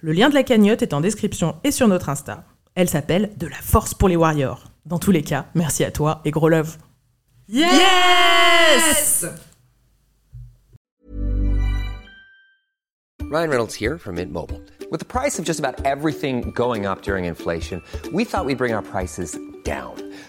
Le lien de la cagnotte est en description et sur notre Insta. Elle s'appelle De la force pour les warriors. Dans tous les cas, merci à toi et gros love. Yes! Ryan Reynolds here from Mint Mobile. With the price of just about everything going up during inflation, we thought we'd bring our prices down.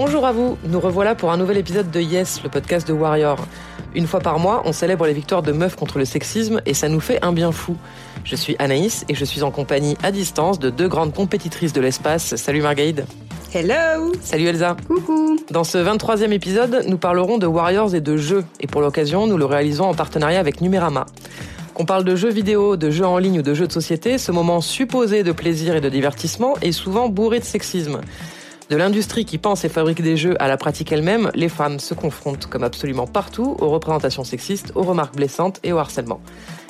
Bonjour à vous, nous revoilà pour un nouvel épisode de Yes, le podcast de Warrior. Une fois par mois, on célèbre les victoires de meufs contre le sexisme et ça nous fait un bien fou. Je suis Anaïs et je suis en compagnie à distance de deux grandes compétitrices de l'espace. Salut Margaïde. Hello Salut Elsa. Coucou Dans ce 23e épisode, nous parlerons de Warriors et de jeux. Et pour l'occasion, nous le réalisons en partenariat avec Numérama. Qu'on parle de jeux vidéo, de jeux en ligne ou de jeux de société, ce moment supposé de plaisir et de divertissement est souvent bourré de sexisme. De l'industrie qui pense et fabrique des jeux à la pratique elle-même, les femmes se confrontent, comme absolument partout, aux représentations sexistes, aux remarques blessantes et au harcèlement.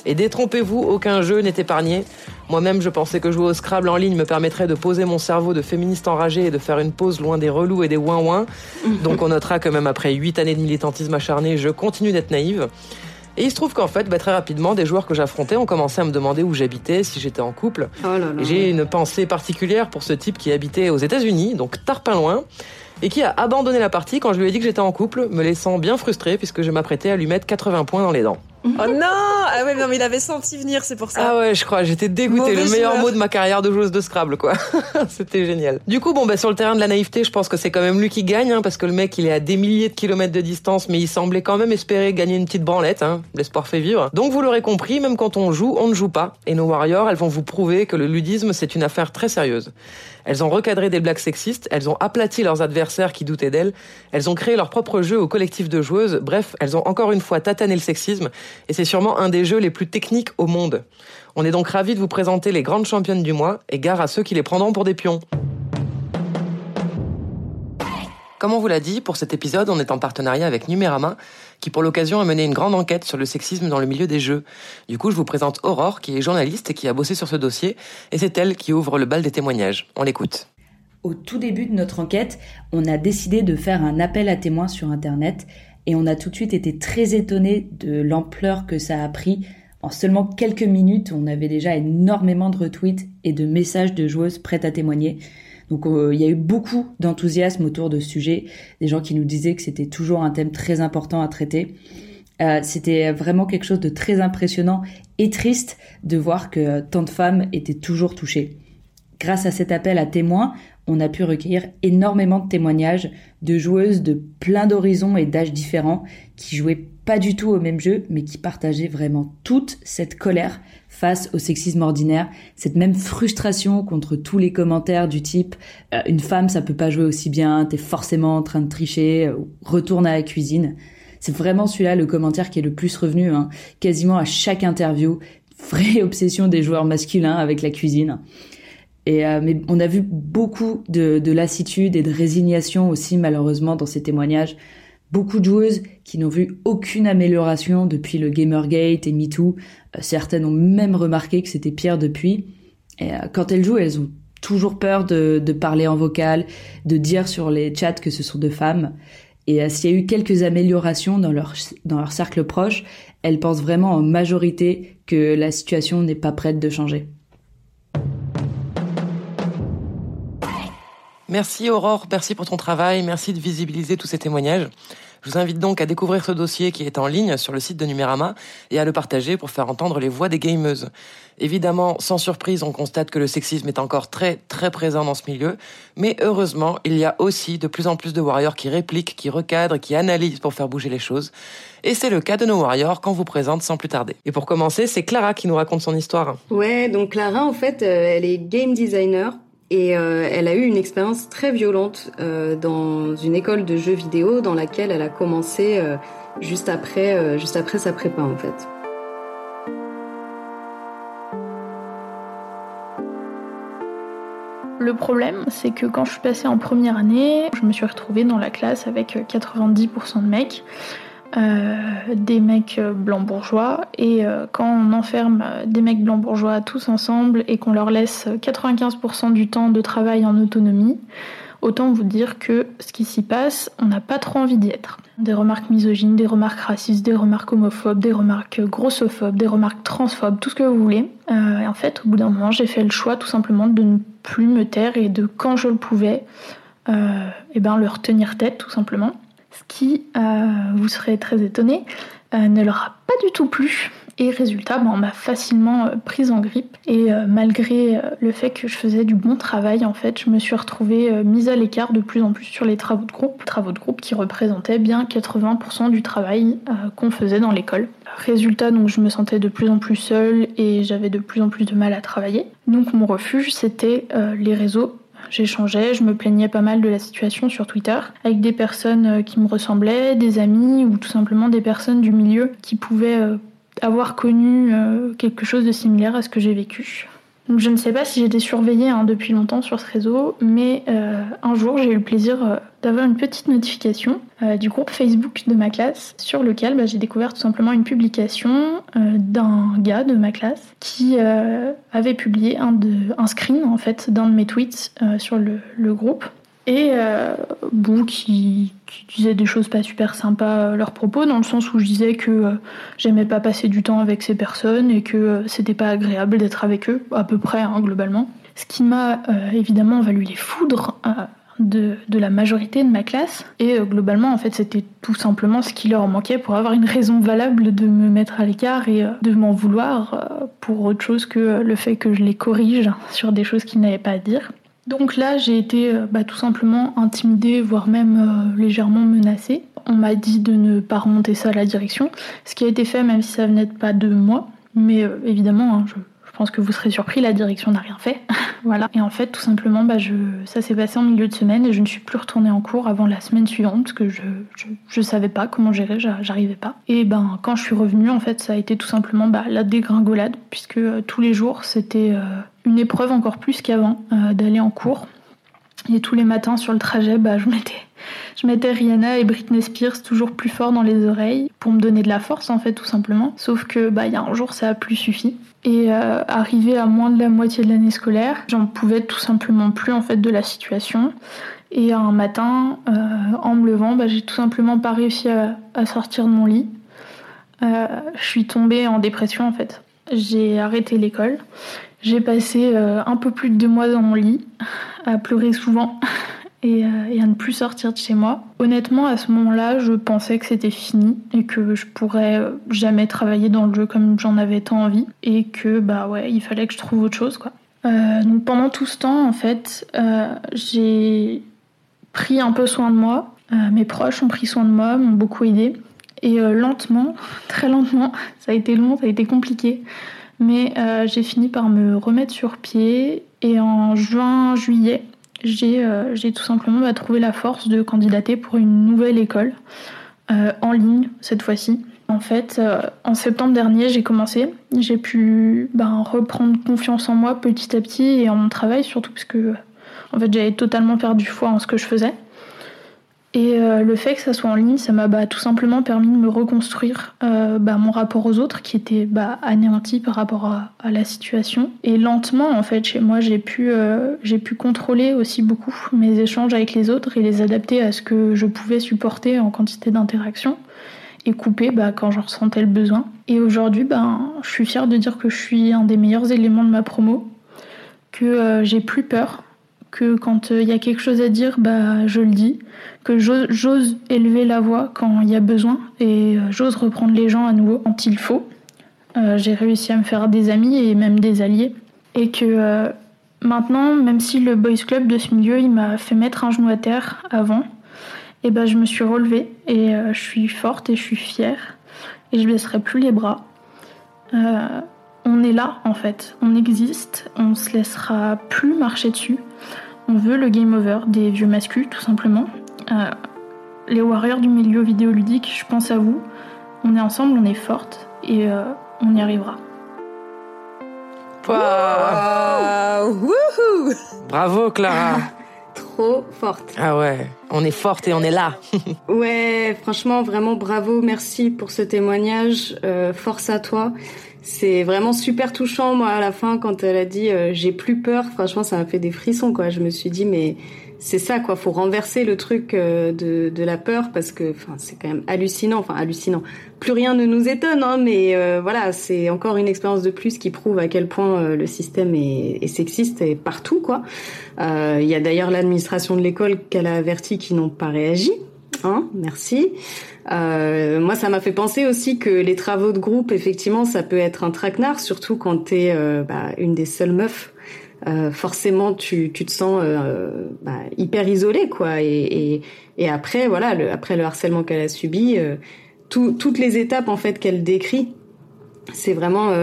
Et détrompez-vous, aucun jeu n'est épargné. Moi-même, je pensais que jouer au Scrabble en ligne me permettrait de poser mon cerveau de féministe enragé et de faire une pause loin des relous et des ouin-ouin. Donc on notera que même après 8 années de militantisme acharné, je continue d'être naïve. Et il se trouve qu'en fait, bah, très rapidement, des joueurs que j'affrontais ont commencé à me demander où j'habitais, si j'étais en couple. Oh J'ai une pensée particulière pour ce type qui habitait aux États-Unis, donc tarpin loin, et qui a abandonné la partie quand je lui ai dit que j'étais en couple, me laissant bien frustré puisque je m'apprêtais à lui mettre 80 points dans les dents. Oh non Ah ouais, non, mais il avait senti venir, c'est pour ça. Ah ouais, je crois, j'étais dégoûtée. Mauvais Le meilleur joueur. mot de ma carrière de joueuse de Scrabble, quoi. C'était génial. Du coup, bon, bah, sur le terrain de la naïveté, je pense que c'est quand même lui qui gagne, hein, parce que le mec, il est à des milliers de kilomètres de distance, mais il semblait quand même espérer gagner une petite branlette, hein. L'espoir fait vivre. Donc, vous l'aurez compris, même quand on joue, on ne joue pas. Et nos warriors, elles vont vous prouver que le ludisme, c'est une affaire très sérieuse. Elles ont recadré des blagues sexistes, elles ont aplati leurs adversaires qui doutaient d'elles, elles ont créé leur propre jeu au collectif de joueuses, bref, elles ont encore une fois tatané le sexisme, et c'est sûrement un des jeux les plus techniques au monde. On est donc ravis de vous présenter les grandes championnes du mois, et gare à ceux qui les prendront pour des pions. Comme on vous l'a dit, pour cet épisode, on est en partenariat avec Numérama, qui pour l'occasion a mené une grande enquête sur le sexisme dans le milieu des jeux. Du coup, je vous présente Aurore, qui est journaliste et qui a bossé sur ce dossier, et c'est elle qui ouvre le bal des témoignages. On l'écoute. Au tout début de notre enquête, on a décidé de faire un appel à témoins sur Internet et on a tout de suite été très étonnés de l'ampleur que ça a pris. En seulement quelques minutes, on avait déjà énormément de retweets et de messages de joueuses prêtes à témoigner. Donc euh, il y a eu beaucoup d'enthousiasme autour de ce sujet, des gens qui nous disaient que c'était toujours un thème très important à traiter. Euh, c'était vraiment quelque chose de très impressionnant et triste de voir que tant de femmes étaient toujours touchées. Grâce à cet appel à témoins, on a pu recueillir énormément de témoignages de joueuses de plein d'horizons et d'âges différents qui jouaient pas du tout au même jeu, mais qui partageaient vraiment toute cette colère face au sexisme ordinaire, cette même frustration contre tous les commentaires du type euh, une femme ça peut pas jouer aussi bien, t'es forcément en train de tricher, euh, retourne à la cuisine. C'est vraiment celui-là le commentaire qui est le plus revenu, hein. quasiment à chaque interview. Vraie obsession des joueurs masculins avec la cuisine. Euh, mais on a vu beaucoup de, de lassitude et de résignation aussi malheureusement dans ces témoignages. Beaucoup de joueuses qui n'ont vu aucune amélioration depuis le Gamergate et MeToo. Euh, certaines ont même remarqué que c'était pire depuis. Et euh, quand elles jouent, elles ont toujours peur de, parler en vocal, de dire sur les chats que ce sont de femmes. Et s'il y a eu quelques améliorations dans leur cercle proche, elles pensent vraiment en majorité que la situation n'est pas prête de changer. Merci Aurore, merci pour ton travail, merci de visibiliser tous ces témoignages. Je vous invite donc à découvrir ce dossier qui est en ligne sur le site de Numérama et à le partager pour faire entendre les voix des gameuses. Évidemment, sans surprise, on constate que le sexisme est encore très très présent dans ce milieu, mais heureusement, il y a aussi de plus en plus de warriors qui répliquent, qui recadrent, qui analysent pour faire bouger les choses. Et c'est le cas de nos warriors qu'on vous présente sans plus tarder. Et pour commencer, c'est Clara qui nous raconte son histoire. Ouais, donc Clara, en fait, euh, elle est game designer et euh, elle a eu une expérience très violente euh, dans une école de jeux vidéo dans laquelle elle a commencé euh, juste après, juste après sa prépa en fait. Le problème, c'est que quand je suis passée en première année, je me suis retrouvée dans la classe avec 90% de mecs, euh, des mecs blancs bourgeois, et euh, quand on enferme des mecs blancs bourgeois tous ensemble et qu'on leur laisse 95% du temps de travail en autonomie, autant vous dire que ce qui s'y passe, on n'a pas trop envie d'y être. Des remarques misogynes, des remarques racistes, des remarques homophobes, des remarques grossophobes, des remarques transphobes, tout ce que vous voulez. Euh, et en fait, au bout d'un moment, j'ai fait le choix tout simplement de ne plus me taire et de, quand je le pouvais, euh, eh ben, leur tenir tête tout simplement. Ce qui, euh, vous serez très étonnés, euh, ne leur a pas du tout plu. Et résultat, ben, on m'a facilement euh, prise en grippe. Et malgré le fait que je faisais du bon travail, en fait, je me suis retrouvée mise à l'écart de plus en plus sur les travaux de groupe. Travaux de groupe qui représentaient bien 80% du travail qu'on faisait dans l'école. Résultat, donc je me sentais de plus en plus seule et j'avais de plus en plus de mal à travailler. Donc mon refuge, c'était les réseaux J'échangeais, je me plaignais pas mal de la situation sur Twitter avec des personnes euh, qui me ressemblaient, des amis ou tout simplement des personnes du milieu qui pouvaient euh, avoir connu euh, quelque chose de similaire à ce que j'ai vécu. Donc je ne sais pas si j'étais surveillée hein, depuis longtemps sur ce réseau, mais euh, un jour j'ai eu le plaisir euh, d'avoir une petite notification euh, du groupe Facebook de ma classe sur lequel bah, j'ai découvert tout simplement une publication d'un gars de ma classe qui avait publié un, screen en fait d'un de mes tweets sur le groupe et euh, bon qui, qui disait des choses pas super sympas à leur propos dans le sens où je disais que euh, j'aimais pas passer du temps avec ces personnes et que euh, c'était pas agréable d'être avec eux à peu près hein, globalement. Ce qui m'a évidemment valu les foudres de, la majorité de ma classe. Et globalement en fait c'était tout simplement ce qui leur manquait pour avoir une raison valable de me mettre à l'écart et de m'en vouloir pour autre chose que le fait que je les corrige sur des choses qu'ils n'avaient pas à dire donc là, j'ai été euh, bah, tout simplement intimidée, voire même euh, légèrement menacée. On m'a dit de ne pas remonter ça à la direction, ce qui a été fait même si ça venait pas de moi. Mais euh, évidemment, hein, je, pense que vous serez surpris, la direction n'a rien fait. voilà. Et en fait, tout simplement, bah, je, ça s'est passé en milieu de semaine et je ne suis plus retournée en cours avant la semaine suivante parce que je, savais pas comment gérer, j'a- j'arrivais pas. Et ben, quand je suis revenue, en fait, ça a été tout simplement bah, la dégringolade puisque tous les jours, c'était une épreuve encore plus qu'avant euh, d'aller en cours. Et tous les matins sur le trajet, bah, je mettais, Rihanna et Britney Spears toujours plus fort dans les oreilles pour me donner de la force en fait tout simplement. Sauf que bah il y a un jour ça a plus suffi. Et euh, arrivé à moins de la moitié de l'année scolaire, j'en pouvais tout simplement plus en fait de la situation. Et un matin, euh, en me levant, bah, j'ai tout simplement pas réussi à, sortir de mon lit. Je suis tombée en dépression en fait. J'ai arrêté l'école. J'ai passé euh, un peu plus de deux mois dans mon lit, à pleurer souvent et, euh, et à ne plus sortir de chez moi. Honnêtement, à ce moment-là, je pensais que c'était fini et que je pourrais euh, jamais travailler dans le jeu comme j'en avais tant envie et que bah ouais, il fallait que je trouve autre chose quoi. Donc pendant tout ce temps, en fait, j'ai pris un peu soin de moi. Mes proches ont pris soin de moi, m'ont beaucoup aidé. Et lentement, très lentement, ça a été long, ça a été compliqué. Mais euh, j'ai fini par me remettre sur pied. Et en juin, juillet, j'ai euh, tout simplement bah, trouvé la force de candidater pour une nouvelle école, euh, en ligne cette fois-ci. En fait, en septembre dernier, j'ai commencé. J'ai pu ben, reprendre confiance en moi petit à petit et en mon travail, surtout parce que en fait, j'avais totalement perdu foi en ce que je faisais. Et euh, le fait que ça soit en ligne, ça m'a bah, tout simplement permis de me reconstruire euh, bah, mon rapport aux autres qui était bah, anéanti par rapport à, la situation. Et lentement, en fait, chez moi, j'ai pu, euh, pu contrôler aussi beaucoup mes échanges avec les autres et les adapter à ce que je pouvais supporter en quantité d'interaction et couper quand j'en ressentais le besoin. Et aujourd'hui, ben, je suis fière de dire que je suis un des meilleurs éléments de ma promo, que j'ai plus peur que quand il y a quelque chose à dire, bah je le dis, que j'ose élever la voix quand il y a besoin et j'ose reprendre les gens à nouveau quand il faut. J'ai réussi à me faire des amis et même des alliés et que maintenant, même si le boys club de ce milieu il m'a fait mettre un genou à terre avant, et ben je me suis relevée et je suis forte et je suis fière et je laisserai plus les bras. Euh, on est là en fait, on existe, on se laissera plus marcher dessus. On veut le game over des vieux masculins tout simplement. Euh, les warriors du milieu vidéoludique, je pense à vous. On est ensemble, on est forte et euh, on y arrivera. Bravo Clara Trop forte. Ah ouais, on est forte et on est là. ouais, franchement, vraiment bravo, merci pour ce témoignage. force à toi. C'est vraiment super touchant, moi, à la fin, quand elle a dit euh, j'ai plus peur. Franchement, ça m'a fait des frissons, quoi. Je me suis dit, mais c'est ça, quoi. Faut renverser le truc euh, de, de la peur parce que, enfin, c'est quand même hallucinant. Enfin, hallucinant. Plus rien ne nous étonne, hein, mais euh, voilà, c'est encore une expérience de plus qui prouve à quel point le système est, est, sexiste et partout, quoi. Il y a d'ailleurs l'administration de l'école qu'elle a averti qui n'ont pas réagi. Hein, merci. Euh, moi, ça m'a fait penser aussi que les travaux de groupe, effectivement, ça peut être un traquenard, surtout quand t'es euh, bah, une des seules meufs. Euh, forcément, tu, tu te sens euh, bah, hyper isolée, quoi. Et, et, et, après, voilà, le, après le harcèlement qu'elle a subi, euh, tout, toutes les étapes en fait qu'elle décrit, c'est vraiment,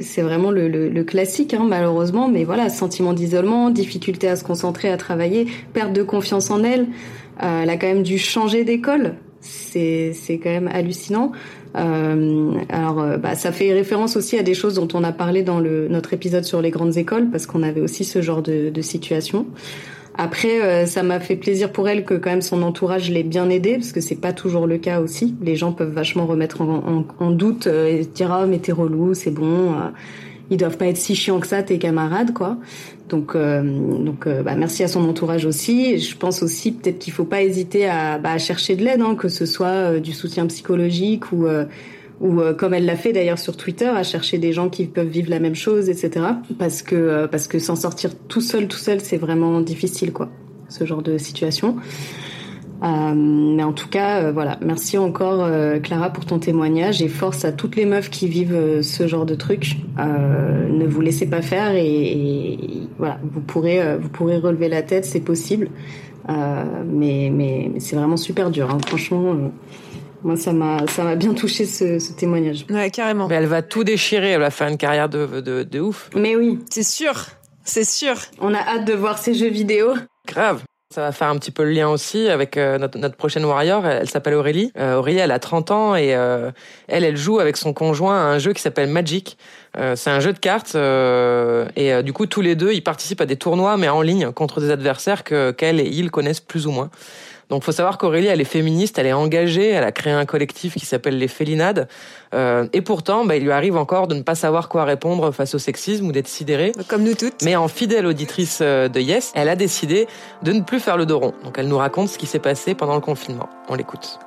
c'est vraiment le, le, le classique, hein, malheureusement. Mais voilà, sentiment d'isolement, difficulté à se concentrer, à travailler, perte de confiance en elle. Elle a quand même dû changer d'école c'est c'est quand même hallucinant. Euh, alors, euh, bah, ça fait référence aussi à des choses dont on a parlé dans le, notre épisode sur les grandes écoles, parce qu'on avait aussi ce genre de, de situation. Après, euh, ça m'a fait plaisir pour elle que quand même son entourage l'ait bien aidée, parce que c'est pas toujours le cas aussi. Les gens peuvent vachement remettre en, en, en doute et dire ah mais t'es relou, c'est bon. Ils doivent pas être si chiants que ça, tes camarades, quoi. Donc, euh, donc euh, bah, merci à son entourage aussi. je pense aussi peut-être qu'il faut pas hésiter à, bah, à chercher de l'aide, hein, que ce soit euh, du soutien psychologique ou ou comme elle l'a fait d'ailleurs sur Twitter, à chercher des gens qui peuvent vivre la même chose, etc. Parce que parce que s'en sortir tout seul, tout seul, c'est vraiment difficile, quoi, ce genre de situation. Euh, mais en tout cas, euh, voilà, merci encore euh, Clara pour ton témoignage et force à toutes les meufs qui vivent ce genre de truc. ne vous laissez pas faire et, et voilà, vous pourrez vous pourrez relever la tête, c'est possible. mais mais, mais c'est vraiment super dur, hein. franchement. moi, ça m'a, ça m'a bien touché ce, ce, témoignage. Ouais, carrément. Mais elle va tout déchirer. Elle va faire une carrière de, de, de ouf. Mais oui. C'est sûr. C'est sûr. On a hâte de voir ces jeux vidéo. Grave. Ça va faire un petit peu le lien aussi avec euh, notre, prochaine warrior. Elle, s'appelle Aurélie. Euh, Aurélie, elle a 30 ans et euh, elle, elle joue avec son conjoint à un jeu qui s'appelle Magic. c'est un jeu de cartes et du coup tous les deux ils participent à des tournois mais en ligne contre des adversaires que qu'elle et ils connaissent plus ou moins. Donc, faut savoir qu'Aurélie, elle est féministe, elle est engagée, elle a créé un collectif qui s'appelle les Félinades. Euh, et pourtant, bah, il lui arrive encore de ne pas savoir quoi répondre face au sexisme ou d'être sidérée. Comme nous toutes. Mais en fidèle auditrice euh, de Yes, elle a décidé de ne plus faire le dos rond. Donc, elle nous raconte ce qui s'est passé pendant le confinement. On l'écoute.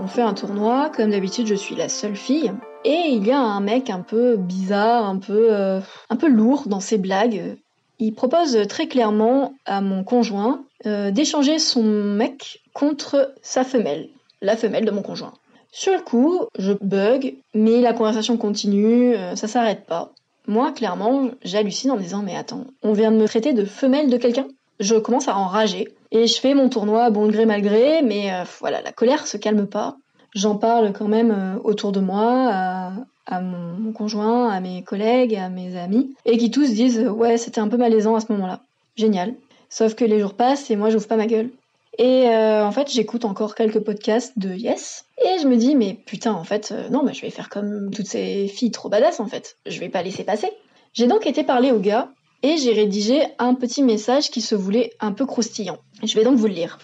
On fait un tournoi, comme d'habitude je suis la seule fille, et il y a un mec un peu bizarre, un peu, euh, un peu lourd dans ses blagues, il propose très clairement à mon conjoint euh, d'échanger son mec contre sa femelle, la femelle de mon conjoint. Sur le coup, je bug, mais la conversation continue, euh, ça s'arrête pas. Moi, clairement, j'hallucine en me disant mais attends, on vient de me traiter de femelle de quelqu'un? Je commence à enrager et je fais mon tournoi bon gré mal gré, mais euh, voilà, la colère se calme pas. J'en parle quand même autour de moi, mon, conjoint, à mes collègues, à mes amis, et qui tous disent ouais c'était un peu malaisant à ce moment-là. Génial. Sauf que les jours passent et moi j'ouvre pas ma gueule. Et euh, en fait j'écoute encore quelques podcasts de Yes et je me dis mais putain en fait euh, non je vais faire comme toutes ces filles trop badass en fait. Je vais pas laisser passer. J'ai donc été parler au gars et j'ai rédigé un petit message qui se voulait un peu croustillant. Je vais donc vous le lire.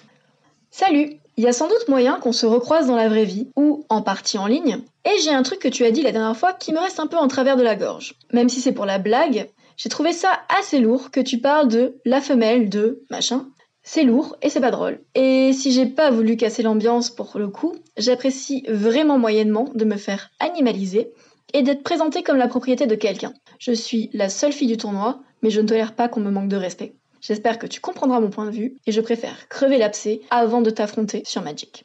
Salut, il y a sans doute moyen qu'on se recroise dans la vraie vie, ou en partie en ligne. Et j'ai un truc que tu as dit la dernière fois qui me reste un peu en travers de la gorge. Même si c'est pour la blague, j'ai trouvé ça assez lourd que tu parles de la femelle de machin. C'est lourd et c'est pas drôle. Et si j'ai pas voulu casser l'ambiance pour le coup, j'apprécie vraiment moyennement de me faire animaliser et d'être présenté comme la propriété de quelqu'un. Je suis la seule fille du tournoi, mais je ne tolère pas qu'on me manque de respect. J'espère que tu comprendras mon point de vue et je préfère crever l'abcès avant de t'affronter sur Magic.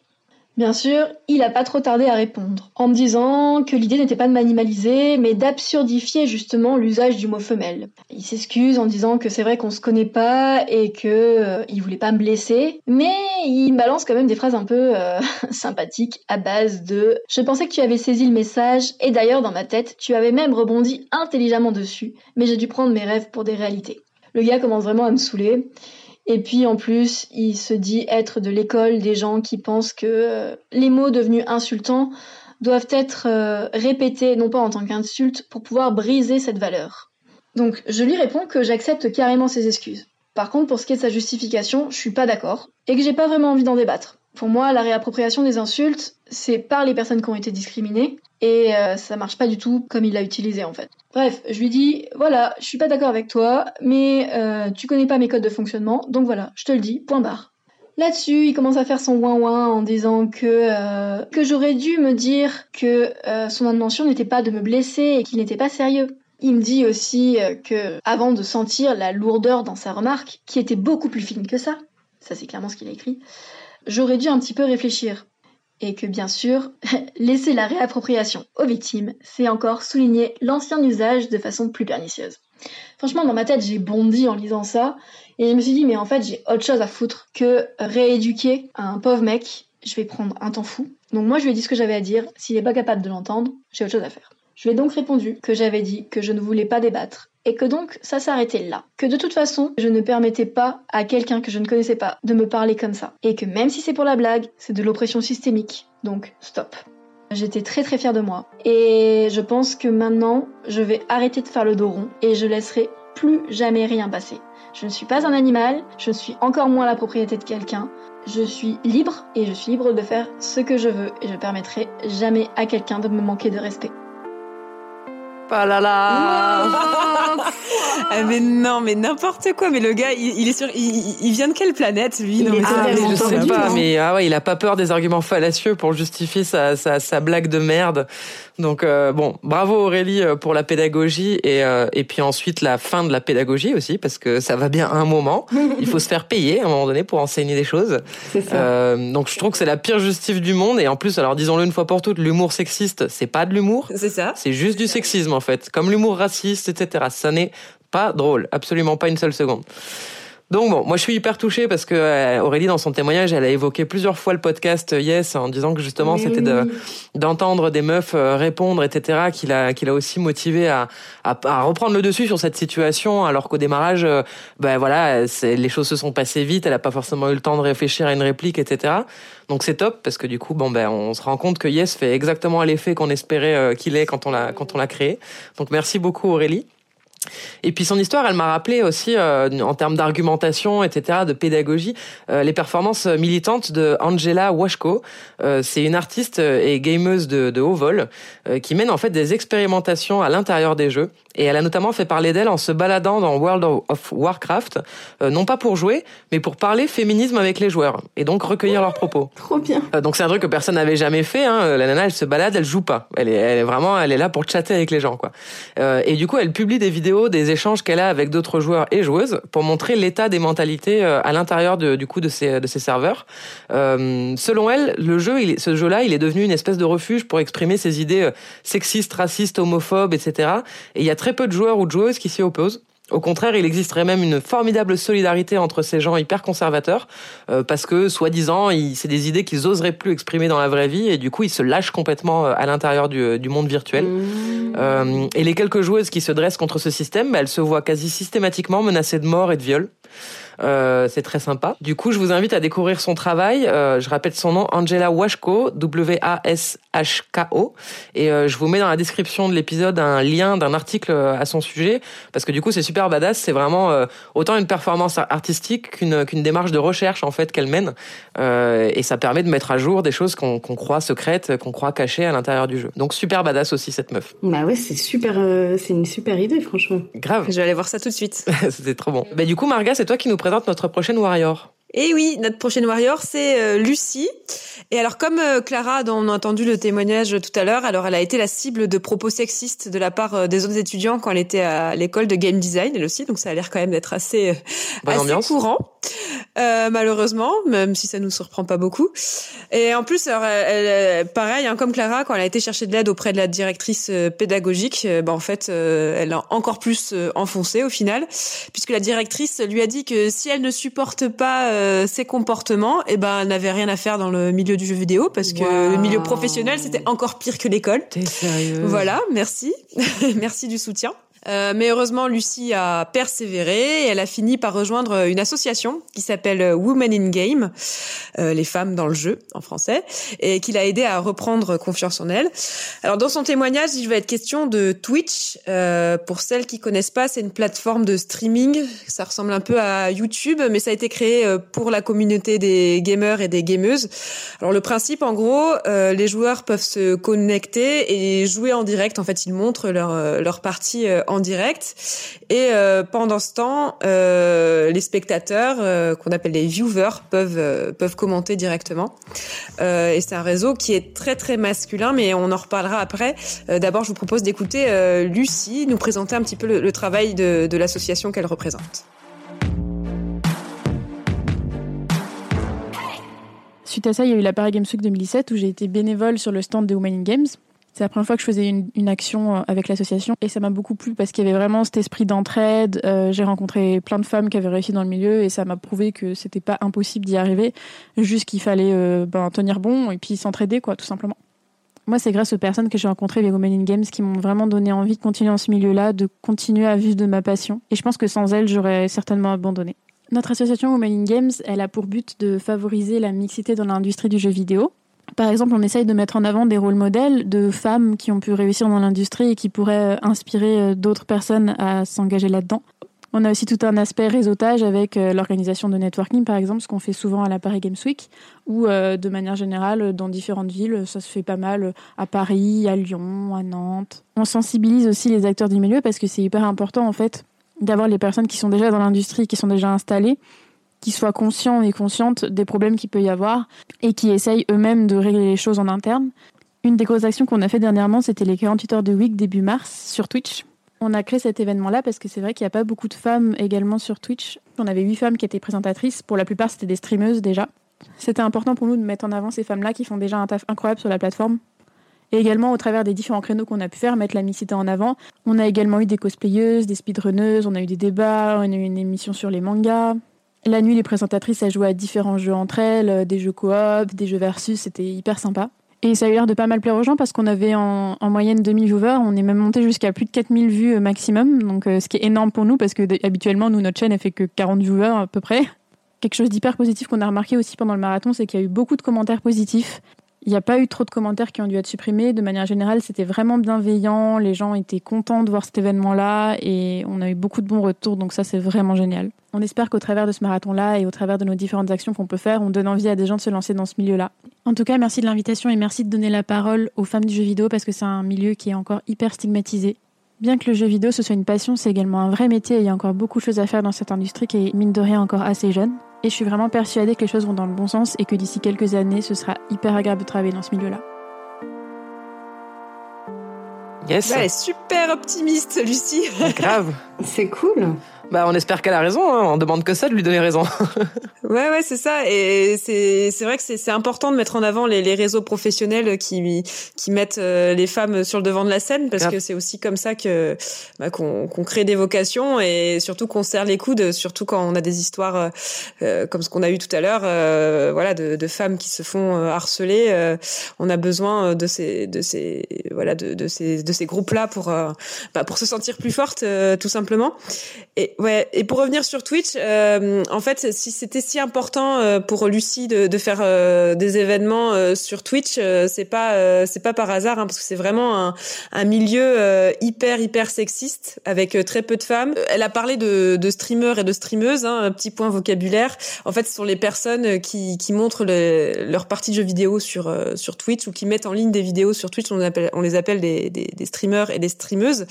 Bien sûr, il a pas trop tardé à répondre, en me disant que l'idée n'était pas de m'animaliser, mais d'absurdifier justement l'usage du mot femelle. Il s'excuse en disant que c'est vrai qu'on se connaît pas et que euh, il voulait pas me blesser, mais il me balance quand même des phrases un peu euh, sympathiques à base de je pensais que tu avais saisi le message et d'ailleurs dans ma tête tu avais même rebondi intelligemment dessus, mais j'ai dû prendre mes rêves pour des réalités. Le gars commence vraiment à me saouler. Et puis en plus, il se dit être de l'école des gens qui pensent que euh, les mots devenus insultants doivent être euh, répétés, non pas en tant qu'insulte, pour pouvoir briser cette valeur. Donc je lui réponds que j'accepte carrément ses excuses. Par contre, pour ce qui est de sa justification, je suis pas d'accord et que j'ai pas vraiment envie d'en débattre. Pour moi, la réappropriation des insultes, c'est par les personnes qui ont été discriminées et euh, ça marche pas du tout comme il l'a utilisé en fait. Bref, je lui dis voilà, je suis pas d'accord avec toi, mais euh, tu connais pas mes codes de fonctionnement, donc voilà, je te le dis, point barre. Là-dessus, il commence à faire son ouin ouin en disant que euh, que j'aurais dû me dire que son intention n'était pas de me blesser et qu'il n'était pas sérieux. Il me dit aussi que avant de sentir la lourdeur dans sa remarque, qui était beaucoup plus fine que ça, ça c'est clairement ce qu'il a écrit, j'aurais dû un petit peu réfléchir. Et que bien sûr, laisser la réappropriation aux victimes, c'est encore souligner l'ancien usage de façon plus pernicieuse. Franchement, dans ma tête, j'ai bondi en lisant ça, et je me suis dit, mais en fait, j'ai autre chose à foutre que rééduquer un pauvre mec. Je vais prendre un temps fou. Donc moi, je lui ai dit ce que j'avais à dire. S'il n'est pas capable de l'entendre, j'ai autre chose à faire. Je lui ai donc répondu que j'avais dit que je ne voulais pas débattre et que donc ça s'arrêtait là. Que de toute façon, je ne permettais pas à quelqu'un que je ne connaissais pas de me parler comme ça. Et que même si c'est pour la blague, c'est de l'oppression systémique. Donc stop. J'étais très très fière de moi. Et je pense que maintenant, je vais arrêter de faire le dos rond et je laisserai plus jamais rien passer. Je ne suis pas un animal, je ne suis encore moins la propriété de quelqu'un. Je suis libre et je suis libre de faire ce que je veux et je permettrai jamais à quelqu'un de me manquer de respect. Pas là là ah, Mais non, mais n'importe quoi. Mais le gars, il, est sur, il, vient de quelle planète lui? Non, mais ah, je sais pas. Mais ah ouais, il a pas peur des arguments fallacieux pour justifier sa, sa, sa blague de merde. Donc euh, bon, bravo Aurélie euh, pour la pédagogie et euh, et puis ensuite la fin de la pédagogie aussi parce que ça va bien à un moment. Il faut se faire payer à un moment donné pour enseigner des choses. Ça. donc je trouve que c'est la pire justif du monde et en plus alors disons-le une fois pour toutes, l'humour sexiste c'est pas de l'humour. C'est ça. C'est juste du sexisme en fait, comme l'humour raciste etc. Ça n'est pas drôle, absolument pas une seule seconde. Donc bon, moi je suis hyper touchée parce que euh, Aurélie dans son témoignage, elle a évoqué plusieurs fois le podcast euh, Yes en disant que justement c'était de d'entendre des meufs euh, répondre, etc. qui l'a qui l'a aussi motivé à, à, à reprendre le dessus sur cette situation alors qu'au démarrage, ben voilà, les choses se sont passées vite, elle a pas forcément eu le temps de réfléchir à une réplique, etc. Donc c'est top parce que du coup bon ben on se rend compte que Yes fait exactement l'effet qu'on espérait qu'il ait quand on l'a quand on l'a créé. Donc merci beaucoup Aurélie. Et puis son histoire, elle m'a rappelé aussi, euh, en termes d'argumentation, etc., de pédagogie, euh, les performances militantes de Angela Washko. Euh, c'est une artiste et gameuse de, de haut vol qui mène en fait des expérimentations à l'intérieur des jeux. Et elle a notamment fait parler d'elle en se baladant dans World of Warcraft, non pas pour jouer, mais pour parler féminisme avec les joueurs et donc recueillir leurs propos. Trop bien. donc c'est un truc que personne n'avait jamais fait. Hein. La nana, elle se balade, elle joue pas. Elle est, elle est vraiment, elle est là pour chatter avec les gens, quoi. et du coup, elle publie des vidéos des échanges qu'elle a avec d'autres joueurs et joueuses pour montrer l'état des mentalités euh, à l'intérieur de, du coup de ces, de ces serveurs. Euh, selon elle, le jeu, il, ce jeu-là, il est devenu une espèce de refuge pour exprimer ses idées euh, sexistes, racistes, homophobes, etc. Et il y a très peu de joueurs ou de joueuses qui s'y opposent. Au contraire, il existerait même une formidable solidarité entre ces gens hyper conservateurs, euh, parce que, soi-disant, c'est des idées qu'ils oseraient plus exprimer dans la vraie vie, et du coup, ils se lâchent complètement euh, à l'intérieur du, du, monde virtuel. Mmh. Euh, et les quelques joueuses qui se dressent contre ce système, bah, elles se voient quasi systématiquement menacées de mort et de viol. Euh, c'est très sympa. Du coup, je vous invite à découvrir son travail. Euh, je répète son nom, Angela Washko, W-A-S-H-K-O. Et euh, je vous mets dans la description de l'épisode un lien d'un article à son sujet, parce que du coup, c'est super badass. C'est vraiment autant une performance artistique qu'une qu'une démarche de recherche en fait qu'elle mène. et ça permet de mettre à jour des choses qu'on qu'on croit secrètes, qu'on croit cachées à l'intérieur du jeu. Donc super badass aussi cette meuf. Bah ouais, c'est super, c'est une super idée franchement. Grave. Je vais aller voir ça tout de suite. C'était trop bon. Bah du coup, Marga, c'est toi qui nous présente notre prochaine Warrior. Et oui, notre prochaine warrior, c'est euh, Lucie. Et alors, comme euh, Clara, dont on a entendu le témoignage tout à l'heure, alors elle a été la cible de propos sexistes de la part euh, des autres étudiants quand elle était à l'école de game design, elle aussi. Donc, ça a l'air quand même d'être assez, assez courant, malheureusement, même si ça nous surprend pas beaucoup. Et en plus, alors, elle, pareil, hein, comme Clara, quand elle a été chercher de l'aide auprès de la directrice pédagogique, bah, en fait, elle a encore plus enfoncé au final, puisque la directrice lui a dit que si elle ne supporte pas euh, ses comportements, et eh ben elle n'avait rien à faire dans le milieu du jeu vidéo parce que le milieu professionnel c'était encore pire que l'école. T'es sérieux? Voilà, merci, merci du soutien. Euh, mais heureusement, Lucie a persévéré et elle a fini par rejoindre une association qui s'appelle Women in Game, euh, les femmes dans le jeu en français, et qui l'a aidé à reprendre confiance en elle. Alors dans son témoignage, il va être question de Twitch. Euh, pour celles qui connaissent pas, c'est une plateforme de streaming. Ça ressemble un peu à YouTube, mais ça a été créé euh, pour la communauté des gamers et des gameuses. Alors le principe, en gros, euh, les joueurs peuvent se connecter et jouer en direct. En fait, ils montrent leur leur partie en en direct. Et euh, pendant ce temps, euh, les spectateurs, euh, qu'on appelle les viewers, peuvent peuvent commenter directement. et c'est un réseau qui est très très masculin, mais on en reparlera après. D'abord, je vous propose d'écouter Lucie nous présenter un petit peu le, travail de, de l'association qu'elle représente. Suite à ça, il y a eu la Paris Games Week 2017 où j'ai été bénévole sur le stand des Women in Games. C'est la première fois que je faisais une, action euh, avec l'association et ça m'a beaucoup plu parce qu'il y avait vraiment cet esprit d'entraide. Euh, j'ai rencontré plein de femmes qui avaient réussi dans le milieu et ça m'a prouvé que c'était pas impossible d'y arriver, juste qu'il fallait euh, ben, tenir bon et puis s'entraider quoi, tout simplement. Moi, c'est grâce aux personnes que j'ai rencontrées les Women in Games qui m'ont vraiment donné envie de continuer dans ce milieu-là, de continuer à vivre de ma passion. Et je pense que sans elles, j'aurais certainement abandonné. Notre association Women in Games, elle a pour but de favoriser la mixité dans l'industrie du jeu vidéo. Par exemple, on essaye de mettre en avant des rôles modèles de femmes qui ont pu réussir dans l'industrie et qui pourraient euh, inspirer euh, d'autres personnes à s'engager là-dedans. On a aussi tout un aspect réseautage avec euh, l'organisation de networking, par exemple, ce qu'on fait souvent à la Paris Games Week, ou de manière générale dans différentes villes. Ça se fait pas mal à Paris, à Lyon, à Nantes. On sensibilise aussi les acteurs du milieu parce que c'est hyper important, en fait, d'avoir les personnes qui sont déjà dans l'industrie, qui sont déjà installées, qui soient conscients et conscientes des problèmes qu'il peut y avoir et qui essayent eux-mêmes de régler les choses en interne. Une des grosses actions qu'on a fait dernièrement, c'était les 48 heures de week début mars sur Twitch. On a créé cet événement-là parce que c'est vrai qu'il n'y a pas beaucoup de femmes également sur Twitch. On avait huit femmes qui étaient présentatrices. Pour la plupart, c'était des streameuses déjà. C'était important pour nous de mettre en avant ces femmes-là qui font déjà un taf incroyable sur la plateforme. Et également, au travers des différents créneaux qu'on a pu faire, mettre la mixité en avant. On a également eu des cosplayeuses, des speedrunneuses, on a eu des débats, on a eu une émission sur les mangas. La nuit, les présentatrices, elles jouaient à différents jeux entre elles, euh, des jeux coop, des jeux versus, c'était hyper sympa. Et ça a eu l'air de pas mal plaire aux gens parce qu'on avait en, moyenne 2000 viewers, on est même monté jusqu'à plus de 4000 vues euh, maximum, donc euh, ce qui est énorme pour nous parce que habituellement, nous, notre chaîne, elle fait que 40 viewers à peu près. Quelque chose d'hyper positif qu'on a remarqué aussi pendant le marathon, c'est qu'il y a eu beaucoup de commentaires positifs. Il n'y a pas eu trop de commentaires qui ont dû être supprimés. De manière générale, c'était vraiment bienveillant. Les gens étaient contents de voir cet événement-là et on a eu beaucoup de bons retours. Donc ça, c'est vraiment génial. On espère qu'au travers de ce marathon-là et au travers de nos différentes actions qu'on peut faire, on donne envie à des gens de se lancer dans ce milieu-là. En tout cas, merci de l'invitation et merci de donner la parole aux femmes du jeu vidéo parce que c'est un milieu qui est encore hyper stigmatisé. Bien que le jeu vidéo ce soit une passion, c'est également un vrai métier et il y a encore beaucoup de choses à faire dans cette industrie qui est mine de rien encore assez jeune. Et je suis vraiment persuadée que les choses vont dans le bon sens et que d'ici quelques années, ce sera hyper agréable de travailler dans ce milieu-là. Yes. est super optimiste, Lucie. Grave. C'est cool. Bah, on espère qu'elle a raison. Hein. On demande que ça de lui donner raison. ouais, ouais, c'est ça. Et c'est c'est vrai que c'est important de mettre en avant les, les réseaux professionnels qui qui mettent euh, les femmes sur le devant de la scène parce que c'est aussi comme ça que bah, qu'on qu'on crée des vocations et surtout qu'on serre les coudes, surtout quand on a des histoires euh, euh comme ce qu'on a eu tout à l'heure, euh, voilà, de, de, femmes qui se font harceler. on a besoin de ces de ces voilà de, de ces de ces groupes là pour bah, pour se sentir plus forte, tout simplement. Et ouais, et pour revenir sur Twitch, euh, en fait, si c'était si important euh, pour Lucie de, de faire euh, des événements euh, sur Twitch, c'est pas c'est pas par hasard, hein, parce que c'est vraiment un, un milieu hyper hyper sexiste avec très peu de femmes. Elle a parlé de, de streamers et de streameuses, hein, un petit point vocabulaire. En fait, ce sont les personnes qui, qui montrent le, leur partie de jeux vidéo sur sur Twitch ou qui mettent en ligne des vidéos sur Twitch. On, appelle, on les appelle des, des, des streamers et des streameuses.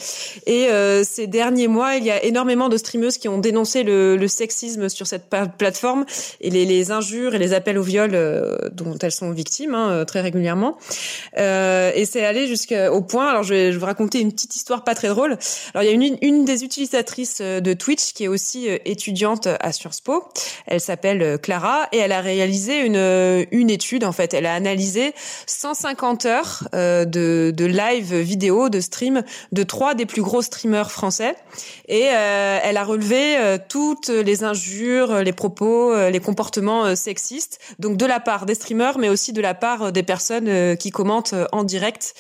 Et ces derniers mois, il y a énormément de de qui ont dénoncé le, sexisme sur cette plateforme et les, injures et les appels au viol dont elles sont victimes hein, très régulièrement. et c'est allé jusqu'au point. Alors je vais, vous raconter une petite histoire pas très drôle. Alors il y a une, des utilisatrices de Twitch qui est aussi étudiante à Sciences Po. Elle s'appelle Clara et elle a réalisé une une étude en fait. Elle a analysé 150 heures euh, de, live vidéo, de stream de trois des plus gros streamers français. Et euh, elle a relevé euh, toutes les injures, les propos, les comportements sexistes, donc de la part des streamers, mais aussi de la part des personnes qui commentent en direct